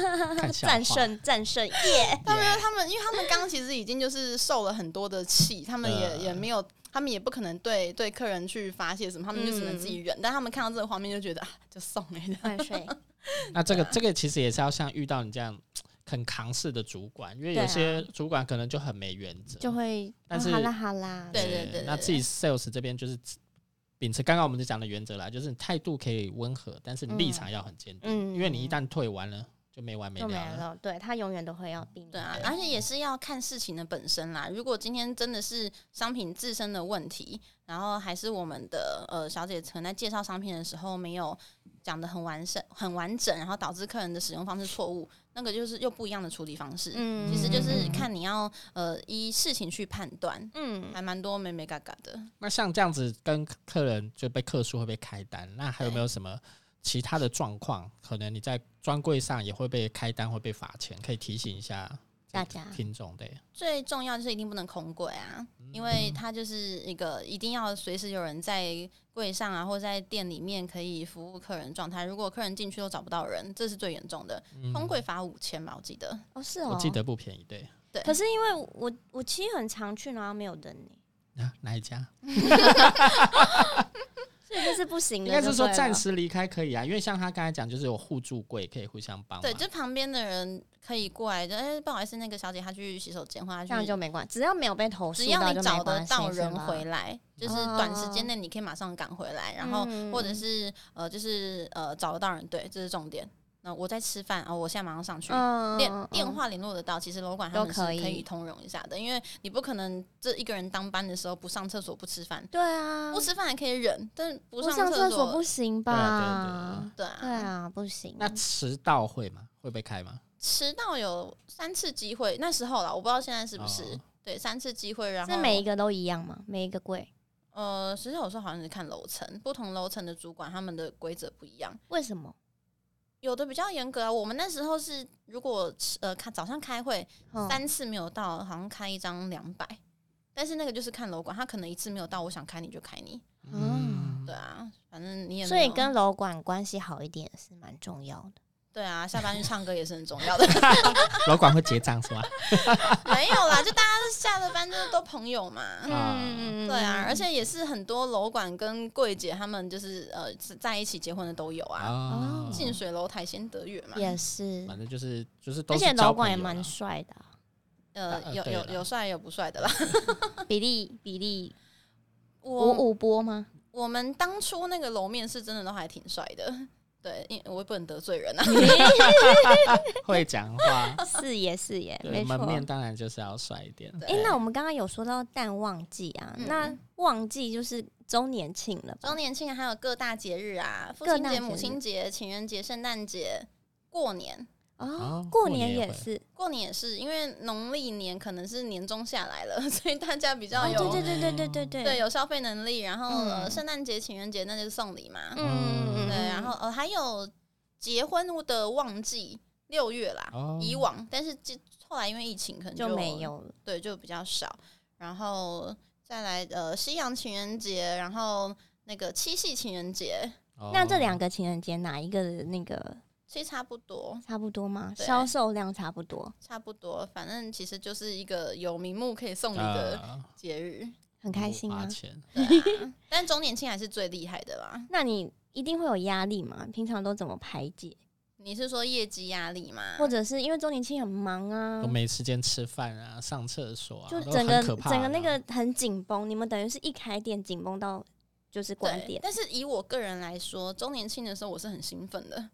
战胜战胜耶！他们他们，因为他们刚刚其实已经就是受了很多的气，他们也也没有。他们也不可能对对客人去发泄什么，他们就只能自己忍。但他们看到这个画面就觉得啊，就送了。那这个这个其实也是要像遇到你这样很扛事的主管，因为有些主管可能就很没原则，就会但是好啦好啦，对对对。那自己 sales 这边就是秉持刚刚我们就讲的原则啦，就是态度可以温和，但是立场要很坚定，因为你一旦退完了。就没完没了，对他永远都会要定。对啊，而且也是要看事情的本身啦。如果今天真的是商品自身的问题，然后还是我们的呃小姐可能在介绍商品的时候没有讲的很完善、很完整，然后导致客人的使用方式错误，那个就是又不一样的处理方式。嗯，其实就是看你要呃依事情去判断。嗯，还蛮多美美嘎嘎的。那像这样子跟客人就被客诉会被开单，那还有没有什么？其他的状况，可能你在专柜上也会被开单，会被罚钱，可以提醒一下大家听众。对，最重要就是一定不能空柜啊，因为它就是一个一定要随时有人在柜上啊，或者在店里面可以服务客人状态。如果客人进去都找不到人，这是最严重的，空柜罚五千吧，我记得。哦，是哦，我记得不便宜，对。对。可是因为我我其实很常去，然后没有人呢。啊，哪一家？这个是不行的。应该是说暂时离开可以啊，因为像他刚才讲，就是有互助柜可以互相帮。对，就旁边的人可以过来，就哎，不好意思，那个小姐她去洗手间，或者这样就没关，只要没有被投诉，只要你找得到人回来，就是短时间内你可以马上赶回来，然后或者是呃，就是呃找得到人，对，这是重点。那我在吃饭啊，我现在马上上去，电电话联络得到，其实楼管他们是可以通融一下的，因为你不可能这一个人当班的时候不上厕所不吃饭，对啊，不吃饭还可以忍，但不上厕所不行吧？对啊，对啊，不行。那迟到会吗？会被开吗？迟到有三次机会，那时候啦，我不知道现在是不是，对，三次机会，然后是每一个都一样吗？每一个柜？呃，其实有时候好像是看楼层，不同楼层的主管他们的规则不一样，为什么？有的比较严格啊，我们那时候是如果呃开早上开会三次没有到，好像开一张两百，但是那个就是看楼管，他可能一次没有到，我想开你就开你，嗯，对啊，反正你也所以跟楼管关系好一点是蛮重要的。对啊，下班去唱歌也是很重要的。楼管会结账是吗？没有啦，就大家下了班就是都朋友嘛。嗯，对啊，而且也是很多楼管跟柜姐他们就是呃在一起结婚的都有啊。近水楼台先得月嘛。也是，反正就是就是，而且楼管也蛮帅的。呃，有有有帅有不帅的啦。比例比例五五波吗？我们当初那个楼面是真的都还挺帅的。对，因我也不能得罪人啊。会讲话是也是也，没错。门面当然就是要帅一点。哎，那我们刚刚有说到淡旺季啊，那旺季就是周年庆了。周年庆还有各大节日啊，父亲节、母亲节、情人节、圣诞节、过年。哦，过年也是，过年也是。因为农历年可能是年终下来了，所以大家比较有对对对对对对对有消费能力。然后呃，圣诞节、情人节那就是送礼嘛。嗯，对，然后呃，还有结婚的旺季，六月啦，以往。但是后来因为疫情可能就没有了，对，就比较少。然后再来，呃，夕阳情人节，然后那个七夕情人节。那这两个情人节哪一个的那个？其实差不多，差不多吗？销售量差不多，差不多。反正其实就是一个有名目可以送礼的节日，很开心啊。但周年庆还是最厉害的啦。那你一定会有压力嘛？平常都怎么排解？你是说业绩压力吗？或者是因为周年庆很忙啊，都没时间吃饭啊、上厕所啊，就整个整个那个很紧绷。你们等于是一开店紧绷到就是关店。但是以我个人来说，周年庆的时候我是很兴奋的。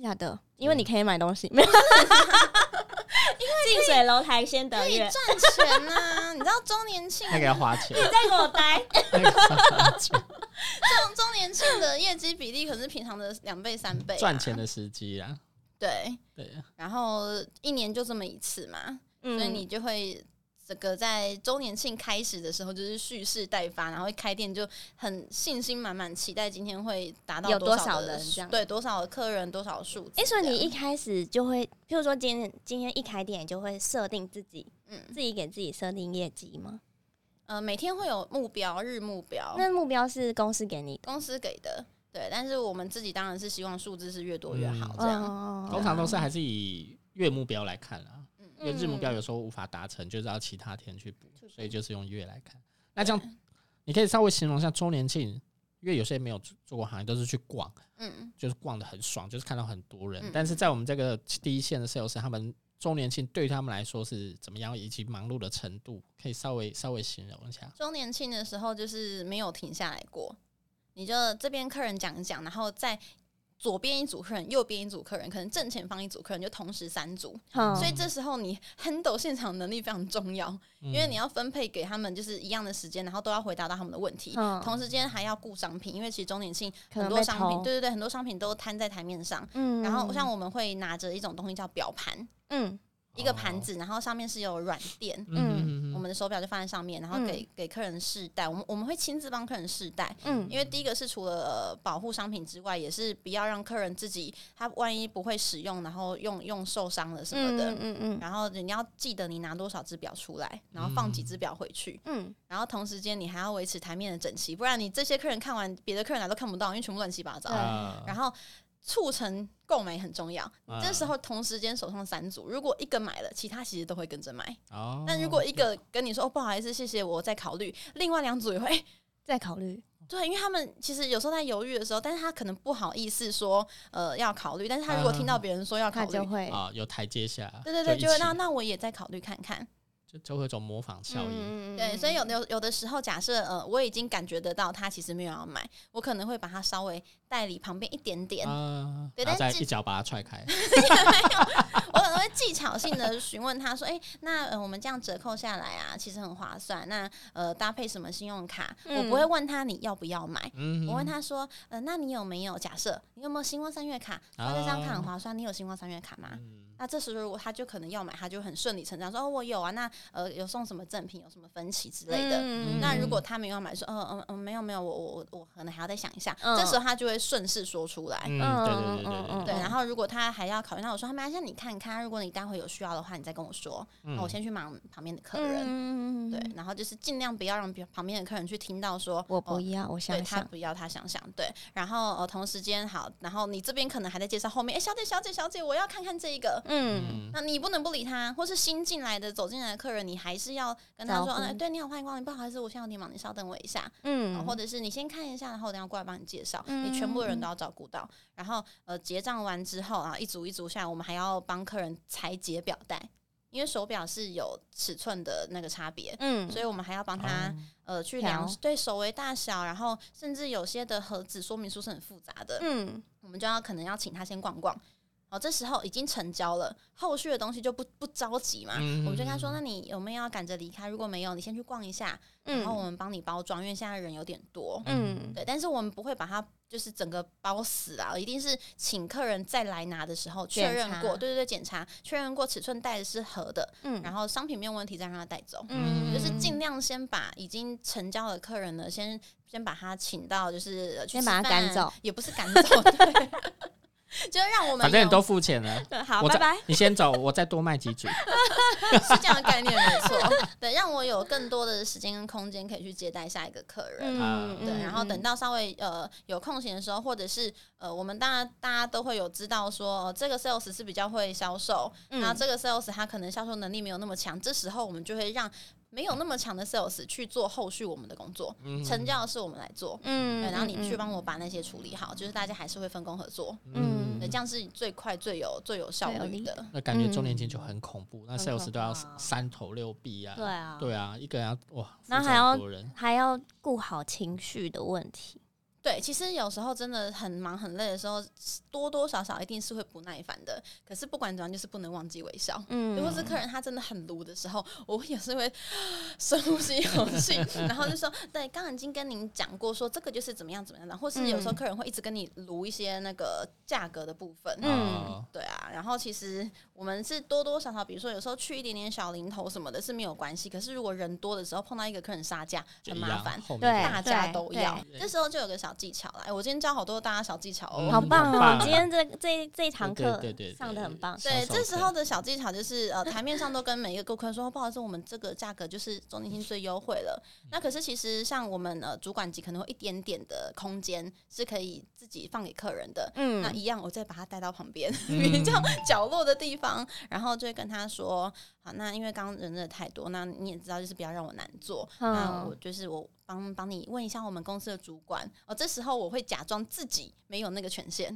假的，因为你可以买东西，没有，因为近水楼台先得月，赚钱呐！你知道周年庆那个要花钱，你再给我待。周周年庆的业绩比例可能是平常的两倍三倍，赚钱的时机啊。对对，然后一年就这么一次嘛，所以你就会。这个在周年庆开始的时候，就是蓄势待发，然后一开店就很信心满满，期待今天会达到多少人这样，对多少客人多少数。哎，所以你一开始就会，譬如说今天今天一开店，就会设定自己，嗯，自己给自己设定业绩吗？呃，每天会有目标，日目标。那目标是公司给你，公司给的，对。但是我们自己当然是希望数字是越多越好，这样。通常都是还是以月目标来看啊。因为日目标有时候无法达成，就是要其他天去补，所以就是用月来看。那这样 你可以稍微形容一下周年庆，因为有些人没有做过行业，都是去逛，嗯，就是逛的很爽，就是看到很多人。但是在我们这个第一线的 sales，他们周年庆对他们来说是怎么样，以及忙碌的程度，可以稍微稍微形容一下。周年庆的时候就是没有停下来过，你就这边客人讲一讲，然后再。左边一组客人，右边一组客人，可能正前方一组客人，就同时三组。所以这时候你 handle 现场能力非常重要，因为你要分配给他们就是一样的时间，然后都要回答到他们的问题。同时间还要顾商品，因为其实周年庆很多商品，对对对，很多商品都摊在台面上。嗯，然后像我们会拿着一种东西叫表盘。嗯。一个盘子，然后上面是有软垫，嗯，我们的手表就放在上面，然后给给客人试戴。我们我们会亲自帮客人试戴，嗯，因为第一个是除了保护商品之外，也是不要让客人自己他万一不会使用，然后用用受伤了什么的，嗯嗯。然后你要记得你拿多少只表出来，然后放几只表回去，嗯。然后同时间你还要维持台面的整齐，不然你这些客人看完，别的客人来都看不到，因为全部乱七八糟。然后。促成购买很重要，这时候同时间手上三组，如果一个买了，其他其实都会跟着买。哦，但如果一个跟你说哦不好意思，谢谢我再考虑，另外两组也会 再考虑。对，因为他们其实有时候在犹豫的时候，但是他可能不好意思说，呃，要考虑。但是他如果听到别人说要考虑，就会啊，有台阶下。对对对，就会那那我也再考虑看看。就就会有种模仿效应，对，所以有有有的时候，假设呃，我已经感觉得到他其实没有要买，我可能会把他稍微带离旁边一点点，对，但再一脚把他踹开。没有，我可能会技巧性的询问他说：“哎，那呃，我们这样折扣下来啊，其实很划算。那呃，搭配什么信用卡？我不会问他你要不要买，我问他说：呃，那你有没有假设你有没有星光三月卡？那这张卡很划算，你有星光三月卡吗？”那这时候如果他就可能要买，他就很顺理成章说哦我有啊，那呃有送什么赠品，有什么分期之类的。那如果他没有买，说嗯嗯嗯没有没有，我我我我可能还要再想一下。这时候他就会顺势说出来。嗯对对对对对。然后如果他还要考虑，那我说他没关系，你看看，如果你待会有需要的话，你再跟我说。那我先去忙旁边的客人。对，然后就是尽量不要让旁边的客人去听到说我不要，我想想，他不要，他想想。对，然后呃同时间好，然后你这边可能还在介绍后面，哎小姐小姐小姐，我要看看这一个。嗯，那。你不能不理他，或是新进来的走进来的客人，你还是要跟他说：“嗯，对，你好，欢迎光临，不好意思，我现在有点忙，你稍等我一下。”嗯，或者是你先看一下，然后等下过来帮你介绍。你全部的人都要照顾到。然后呃，结账完之后啊，一组一组下来，我们还要帮客人裁解表带，因为手表是有尺寸的那个差别，嗯，所以我们还要帮他呃去量对手围大小，然后甚至有些的盒子说明书是很复杂的，嗯，我们就要可能要请他先逛逛。哦，这时候已经成交了，后续的东西就不不着急嘛。我们就跟他说：“那你有没有要赶着离开？如果没有，你先去逛一下，然后我们帮你包装，因为现在人有点多。”嗯，对。但是我们不会把它就是整个包死啊，一定是请客人再来拿的时候确认过，对对对，检查确认过尺寸带的是合的，嗯，然后商品没有问题再让他带走。嗯，就是尽量先把已经成交的客人呢，先先把他请到，就是先把他赶走，也不是赶走。对。就让我们反正你都付钱了，好，拜拜。你先走，我再多卖几组，是这样的概念没错。对，让我有更多的时间跟空间可以去接待下一个客人。嗯，对。然后等到稍微呃有空闲的时候，或者是呃我们当然大家都会有知道说这个 sales 是比较会销售，然后这个 sales 他可能销售能力没有那么强，这时候我们就会让。没有那么强的 sales 去做后续我们的工作，成交的是我们来做，嗯，然后你去帮我把那些处理好，就是大家还是会分工合作，嗯，这样是最快、最有、最有效率的。那感觉周年前就很恐怖，那 sales 都要三头六臂啊，对啊，对啊，一个人要哇，那还要还要顾好情绪的问题。对，其实有时候真的很忙很累的时候，多多少少一定是会不耐烦的。可是不管怎样，就是不能忘记微笑。嗯，如果是客人他真的很炉的时候，我也是会 深呼吸一口气，然后就说：“对，刚刚已经跟您讲过，说这个就是怎么样怎么样的。”或是有时候客人会一直跟你炉一些那个价格的部分。嗯，对啊。然后其实我们是多多少少，比如说有时候去一点点小零头什么的，是没有关系。可是如果人多的时候，碰到一个客人杀价，很麻烦。对，大家都要。这时候就有个小。技巧来，我今天教好多大家小技巧哦，好棒哦！今天这这这一堂课上的很棒。对，这时候的小技巧就是呃，台面上都跟每一个顾客说，不好意思，我们这个价格就是中年庆最优惠了。那可是其实像我们呃主管级可能会一点点的空间是可以自己放给客人的。嗯，那一样我再把它带到旁边比较角落的地方，然后就会跟他说，好，那因为刚刚人真的太多，那你也知道就是不要让我难做，那我就是我。帮帮你问一下我们公司的主管哦，这时候我会假装自己没有那个权限，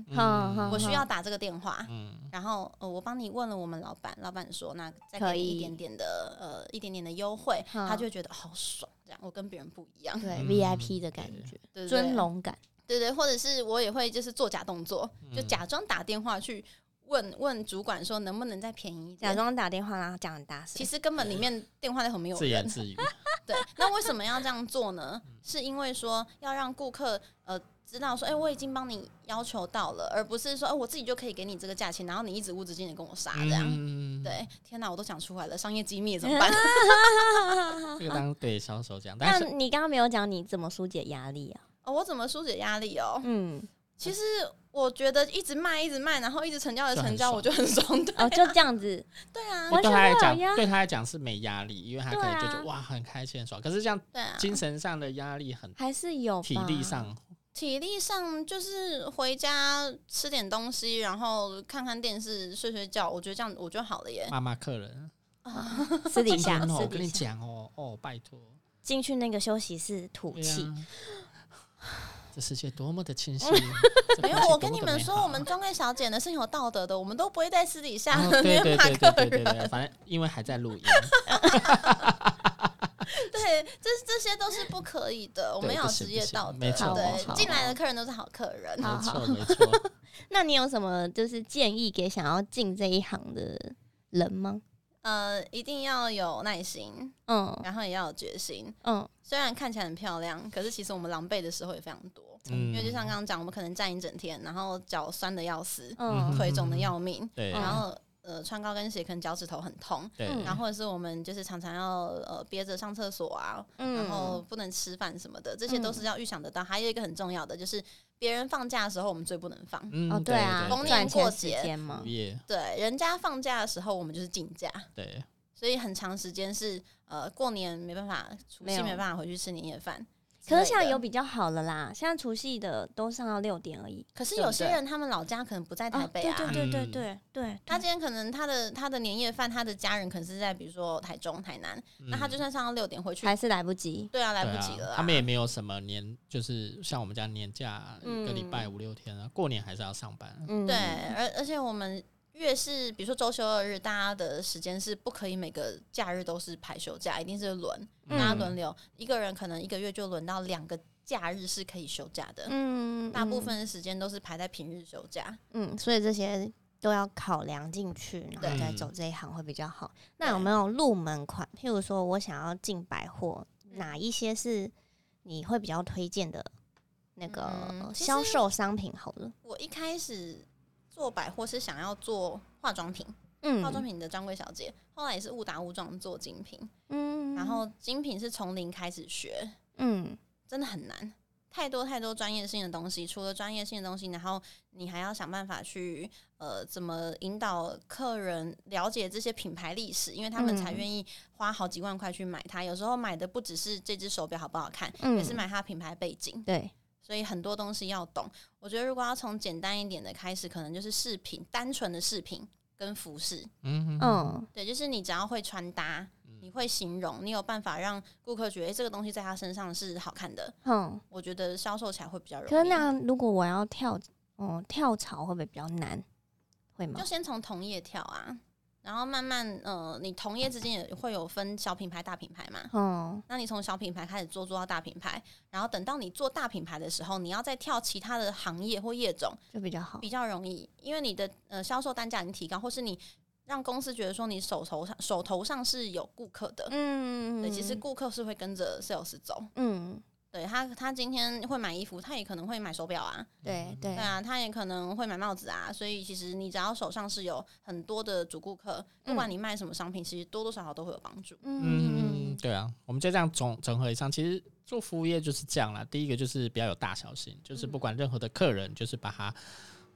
我需要打这个电话，然后呃我帮你问了我们老板，老板说那再给一点点的呃一点点的优惠，他就会觉得好爽，这样我跟别人不一样，对 VIP 的感觉，尊荣感，对对，或者是我也会就是做假动作，就假装打电话去。问问主管说能不能再便宜？假装打电话然后讲很大声，其实根本里面电话那头没有人。自言自语。对，那为什么要这样做呢？是因为说要让顾客呃知道说，哎，我已经帮你要求到了，而不是说，哎，我自己就可以给你这个价钱，然后你一直无止境的跟我杀这样。对，天哪，我都讲出来了，商业机密怎么办？这个当对销售讲，但是你刚刚没有讲你怎么疏解压力啊？哦，我怎么疏解压力哦？嗯，其实。我觉得一直卖一直卖，然后一直成交的成交，我就很爽的。哦，就这样子。对啊，对他来讲，对他来讲是没压力，因为他可能就觉得哇很开心很爽。可是这样，精神上的压力很还是有。体力上，体力上就是回家吃点东西，然后看看电视，睡睡觉。我觉得这样我就好了耶。骂骂客人啊，私底下，我跟你讲哦哦，拜托，进去那个休息室吐气。这世界多么的清晰。没有，我跟你们说，我们专柜小姐呢是有道德的，我们都不会在私底下对对对对对对，反正因为还在录音。对，这这些都是不可以的，我们要职业道德。没错，对，进来的客人都是好客人。没错没错。那你有什么就是建议给想要进这一行的人吗？呃，一定要有耐心，嗯，然后也要有决心，嗯。虽然看起来很漂亮，可是其实我们狼狈的时候也非常多。嗯，因为就像刚刚讲，我们可能站一整天，然后脚酸的要死，嗯，腿肿的要命，对，然后。呃，穿高跟鞋可能脚趾头很痛，对，然后或者是我们就是常常要呃憋着上厕所啊，然后不能吃饭什么的，这些都是要预想得到。还有一个很重要的就是别人放假的时候，我们最不能放。哦，对啊，逢年过节嘛，对，人家放假的时候，我们就是请假。对，所以很长时间是呃过年没办法，除夕没办法回去吃年夜饭。可是现在有比较好了啦，现在除夕的都上到六点而已。可是有些人他们老家可能不在台北啊，对对对对对对。他今天可能他的他的年夜饭，他的家人可能是在比如说台中、台南，那他就算上到六点回去还是来不及。对啊，来不及了。他们也没有什么年，就是像我们家年假一个礼拜五六天啊，过年还是要上班。对，而而且我们。越是比如说周休二日，大家的时间是不可以每个假日都是排休假，一定是轮，大家轮流。一个人可能一个月就轮到两个假日是可以休假的，嗯，大部分的时间都是排在平日休假，嗯，所以这些都要考量进去，然后再走这一行会比较好。那有没有入门款？譬如说我想要进百货，哪一些是你会比较推荐的那个销售商品？好了，我一开始。做百货是想要做化妆品，嗯，化妆品的专柜小姐，后来也是误打误撞做精品，嗯，然后精品是从零开始学，嗯，真的很难，太多太多专业性的东西，除了专业性的东西，然后你还要想办法去呃怎么引导客人了解这些品牌历史，因为他们才愿意花好几万块去买它，有时候买的不只是这只手表好不好看，也是买它品牌背景，对。所以很多东西要懂，我觉得如果要从简单一点的开始，可能就是饰品，单纯的饰品跟服饰。嗯嗯，对，就是你只要会穿搭，你会形容，你有办法让顾客觉得这个东西在他身上是好看的。嗯，我觉得销售起来会比较容易。可是那如果我要跳，哦，跳槽会不会比较难？会吗？就先从同业跳啊。然后慢慢，呃，你同业之间也会有分小品牌、大品牌嘛。嗯。那你从小品牌开始做，做到大品牌，然后等到你做大品牌的时候，你要再跳其他的行业或业种，就比较好，比较容易，因为你的呃销售单价已经提高，或是你让公司觉得说你手头上手头上是有顾客的。嗯。对，其实顾客是会跟着 sales 走。嗯。对他，他今天会买衣服，他也可能会买手表啊。对对对啊，他也可能会买帽子啊。所以其实你只要手上是有很多的主顾客，不管你卖什么商品，其实多多少少都会有帮助。嗯，对啊，我们就这样总整合以上，其实做服务业就是这样啦。第一个就是比较有大小心，就是不管任何的客人，就是把他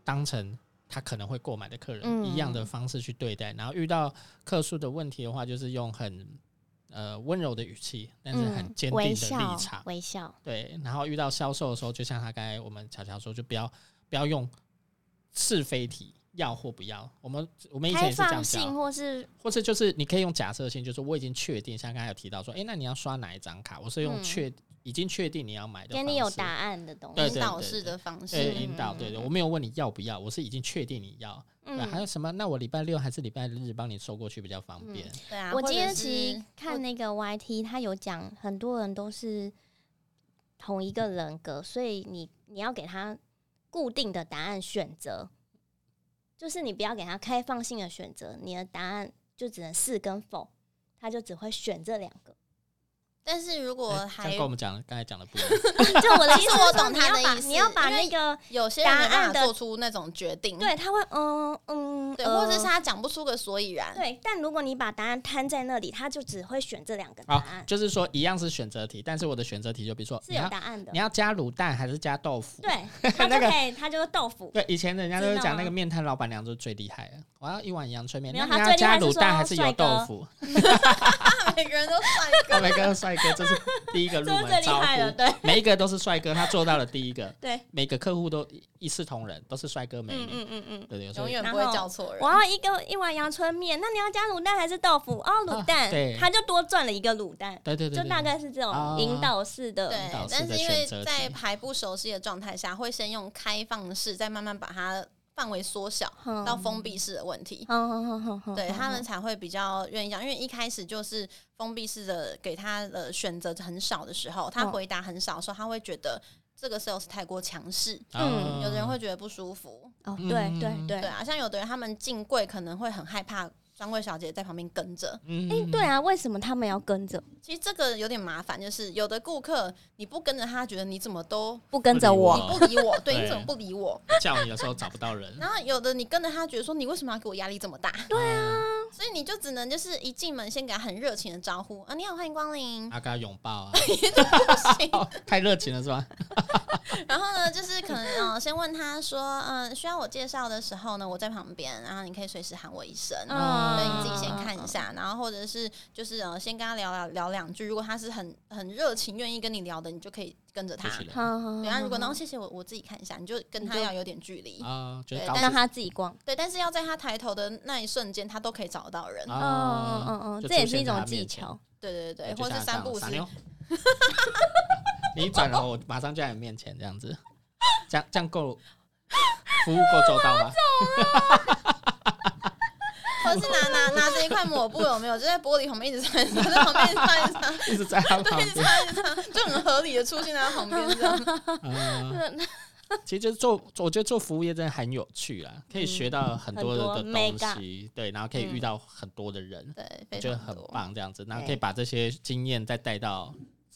当成他可能会购买的客人一样的方式去对待。然后遇到客诉的问题的话，就是用很。呃，温柔的语气，但是很坚定的立场，微笑。对，然后遇到销售的时候，就像他刚才我们巧巧说，就不要不要用是非题，要或不要。我们我们以前也是这样讲，或是或是就是你可以用假设性，就是我已经确定，像刚才有提到说，哎，那你要刷哪一张卡？我是用确。已经确定你要买的，给你有答案的东西，引导式的方式，对引导，对对，我没有问你要不要，我是已经确定你要。嗯，还有什么？那我礼拜六还是礼拜日帮你收过去比较方便。对啊，我今天其实看那个 YT，他有讲很多人都是同一个人格，所以你你要给他固定的答案选择，就是你不要给他开放性的选择，你的答案就只能是跟否，他就只会选这两个。但是如果还跟我们讲刚才讲的不一样，就我的意思，我懂他的意思。你要把那个有些答案做出那种决定，对他会嗯嗯，对，或者是他讲不出个所以然。对，但如果你把答案摊在那里，他就只会选这两个答案。就是说一样是选择题，但是我的选择题就比如说是有答案的，你要加卤蛋还是加豆腐？对，他就可以，他就是豆腐。对，以前人家都是讲那个面摊老板娘就是最厉害的。我要一碗阳春面，那你要加卤蛋还是油豆腐？每个人都帅哥，每个都帅哥，这是第一个入门 招呼。对每一个都是帅哥，他做到了第一个，对，每个客户都一一视同仁，都是帅哥美嗯女。嗯嗯嗯。对永远不会叫错人。我要一个一碗阳春面，那你要加卤蛋还是豆腐？哦，卤蛋，对他就多赚了一个卤蛋，对对对，就大概是这啊种引导式的。对但是因为在题还不熟悉的状态下，会先用开放式，再慢慢把它范围缩小嗯到封闭式的问题。对他们才会比较愿意讲，因为一开始就是封闭式的，给他的选择很少的时候，他嗯。回答很少的时候，他会觉得这个 sales 太过强势，嗯。有的人会觉得不舒服。哦，对对。对，啊，像有的人他们进柜可能会很害怕专柜小姐在旁边跟着，嗯哎，对啊，为什么他们要跟着，其实这个有点麻烦，就是有的顾客你不跟着他，觉得你怎么都不跟着我我？你不理我，对，对你怎么不理我？叫你的时候找不到人，然后有的你跟着他，觉得说你为什么要给我压力这么大？对啊，所以你就只能就是一进门先给他很热情的招呼啊，你好，欢迎光临。啊，跟他拥抱啊，不行哦 太热情了是吧？然后呢，就是可能呃，先问他说，嗯、需要我介绍的时候呢，我在旁边，然后你可以随时喊我一声，嗯对，你自己先看一下，然后或者是就是呃，先跟他聊聊聊两句，如果他是很很热情，愿意跟你聊的，你就可以跟着他对啊，如果然呢后，谢谢我我自己看一下，你就跟他要有点距离。啊，对高让他自己逛。对，但是要在他抬头的那一瞬间，他都可以找得到人。嗯嗯啊，嗯嗯，就这也是一种技巧。对对对，就或是像这样三步式。你一转头，我马上就在你面前，这样子，这样这样够服务够周到吗？或者是拿拿拿着一块抹布有没有？就在玻璃旁边一直擦，一直擦，在旁边一直擦，一直擦，一直在他旁对，一直边，擦，一直擦，就很合理的出现在他旁边这样。嗯，其实就是做，我觉得做服务业真的很有趣啦，可以学到很多的东西，对，然后可以遇到很多的人，对，我觉得很。棒，这样子，然后可以把这些经验再带到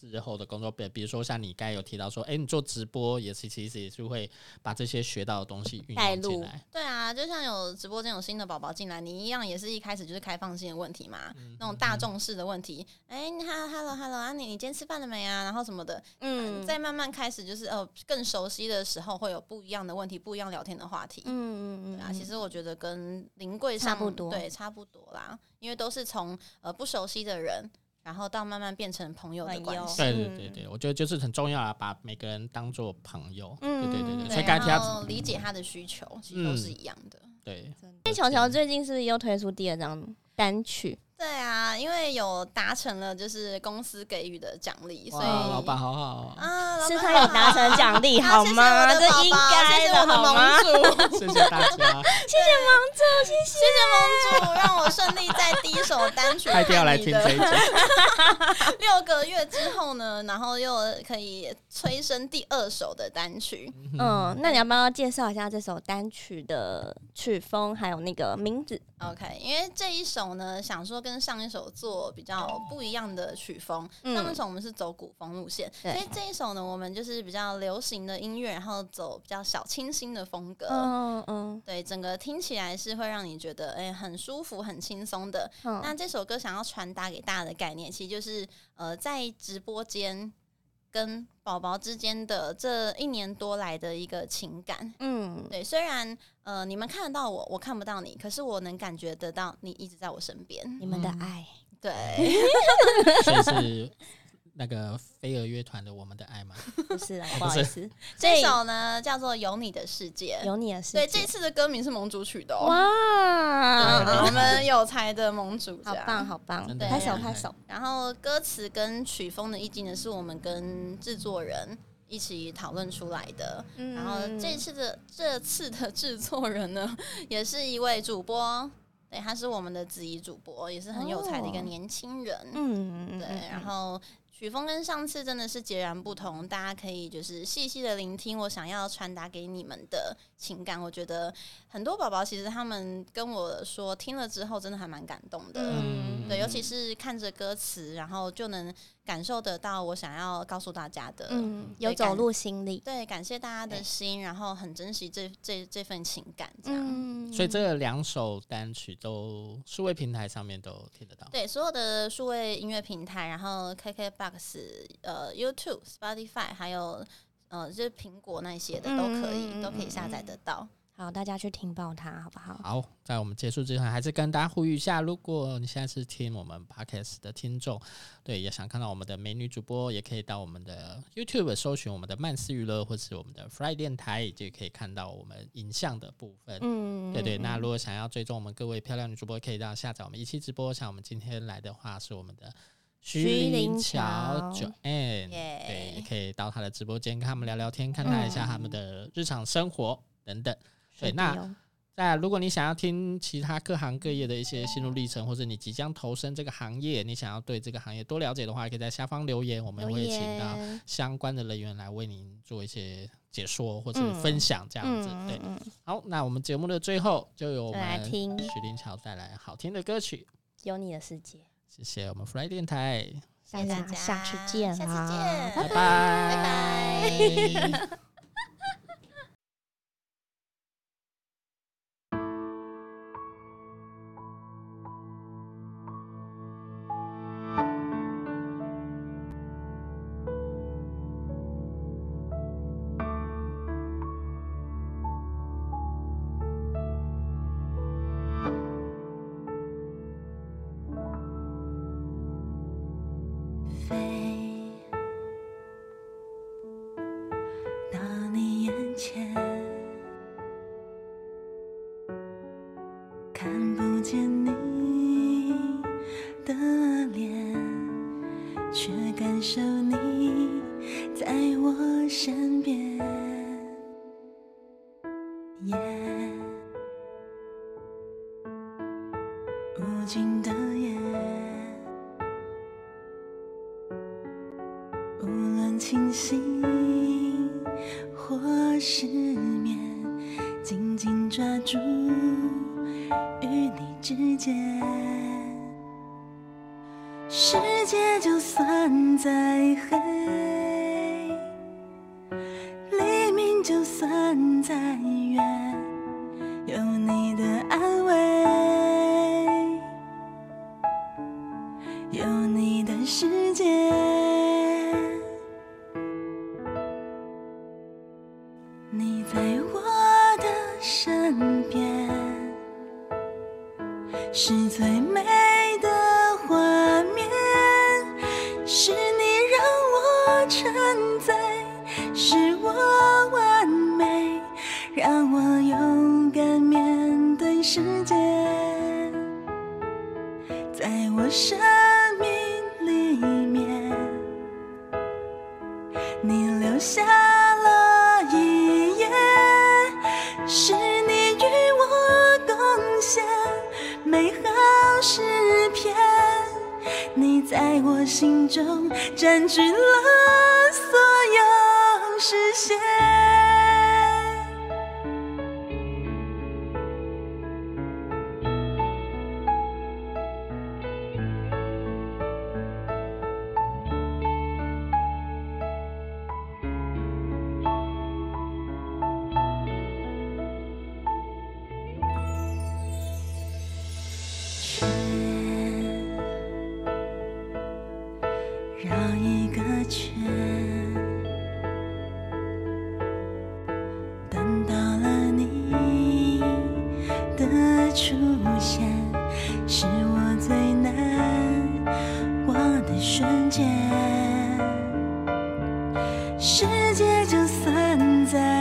之后的工作，比比如说像你刚才有提到说，哎、你做直播也是，其实也是会把这些学到的东西运带入用进来，对啊，就像有直播间有新的宝宝进来，你一样也是一开始就是开放性的问题嘛，那种大众式的问题。哎、你好，hello hello 啊，你你今天吃饭了没啊？然后什么的，嗯，再慢慢开始就是呃更熟悉的时候，会有不一样的问题，不一样聊天的话题。嗯嗯嗯对啊，其实我觉得跟临柜差不多对，差不多啦，因为都是从呃不熟悉的人，然后到慢慢变成朋友的关系。对对嗯对对，我觉得就是很重要啊，把每个人当做朋友，嗯对对对对，所以刚才理解他的需求，其实都是一样的。对，那乔乔最近是不是又推出第二张单曲？对啊，因为有达成了就是公司给予的奖励，所以，老板好好哦，啊，老是板他有达成奖励好吗？这应该的谢谢大家，谢谢？盟主，谢谢 谢谢盟主，让我顺利在第一首单曲他一定要来听这一集，六个月之后呢，然后又可以催生第二首的单曲。嗯，那你要不要介绍一下这首单曲的曲风，还有那个名字？OK，因为这一首呢，想说跟上一首做比较不一样的曲风。嗯上一首我们是走古风路线，所以这一首呢，我们就是比较流行的音乐，然后走比较小清新的风格。嗯嗯对，整个听起来是会让你觉得哎、很舒服、很轻松的。嗯那这首歌想要传达给大家的概念，其实就是呃，在直播间跟宝宝之间的这一年多来的一个情感。嗯，对，虽然呃你们看得到我，我看不到你，可是我能感觉得到你一直在我身边。你们的爱，对，所以是那个飞儿乐团的《我们的爱》吗？不是不好意思，这首呢叫做《有你的世界》。有你的世界对，界这次的歌名是盟主曲的哦。哇，我们有才的盟主，好棒，。好棒对，拍手拍手，然后歌词跟曲风的意境呢，是我们跟制作人一起讨论出来的。嗯然后这次的这次的制作人呢，也是一位主播，对，他是我们的子怡主播，也是很有才的一个哦年轻人。嗯对，然后曲风跟上次真的是截然不同，大家可以就是细细的聆听我想要传达给你们的情感。我觉得很多宝宝其实他们跟我说，听了之后真的还蛮感动的。嗯对，尤其是看着歌词，然后就能感受得到我想要告诉大家的。嗯，有走入心里，对，感谢大家的心，然后很珍惜这这这份情感，这样。嗯，所以这两首单曲都数位平台上面都听得到。对，所有的数位音乐平台，然后 KKBox、呃 YouTube、Spotify，还有呃就是苹果那些的都可以，都可以下载得到。好，大家去听爆它，好不好？好，在我们结束之前，还是跟大家呼吁一下，如果你现在是听我们 podcast 的听众，对，也想看到我们的美女主播，也可以到我们的 YouTube 搜寻我们的曼斯娱乐，或是我们的 Fly 电台，就可以看到我们影像的部分。嗯，对对。那如果想要追踪我们各位漂亮女主播，可以到下载我们一期直播。像我们今天来的话，是我们的徐林桥 Joanne，对，也可以到他的直播间跟他们聊聊天，看他一下他们的日常生活等等。对，那在如果你想要听其他各行各业的一些心路历程，或者你即将投身这个行业，你想要对这个行业多了解的话，可以在下方留言，我们会请到相关的人员来为您做一些解说或者分享，这样子。对，好，那我们节目的最后就由我们许林桥带来好听的歌曲《有你的世界》。谢谢我们 Fly 电台，大家下次见，下次见，拜拜，拜拜。看不见你的脸却感受你在我身边。瞬间世界就散在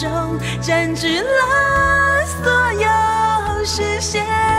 中占据了所有。视线。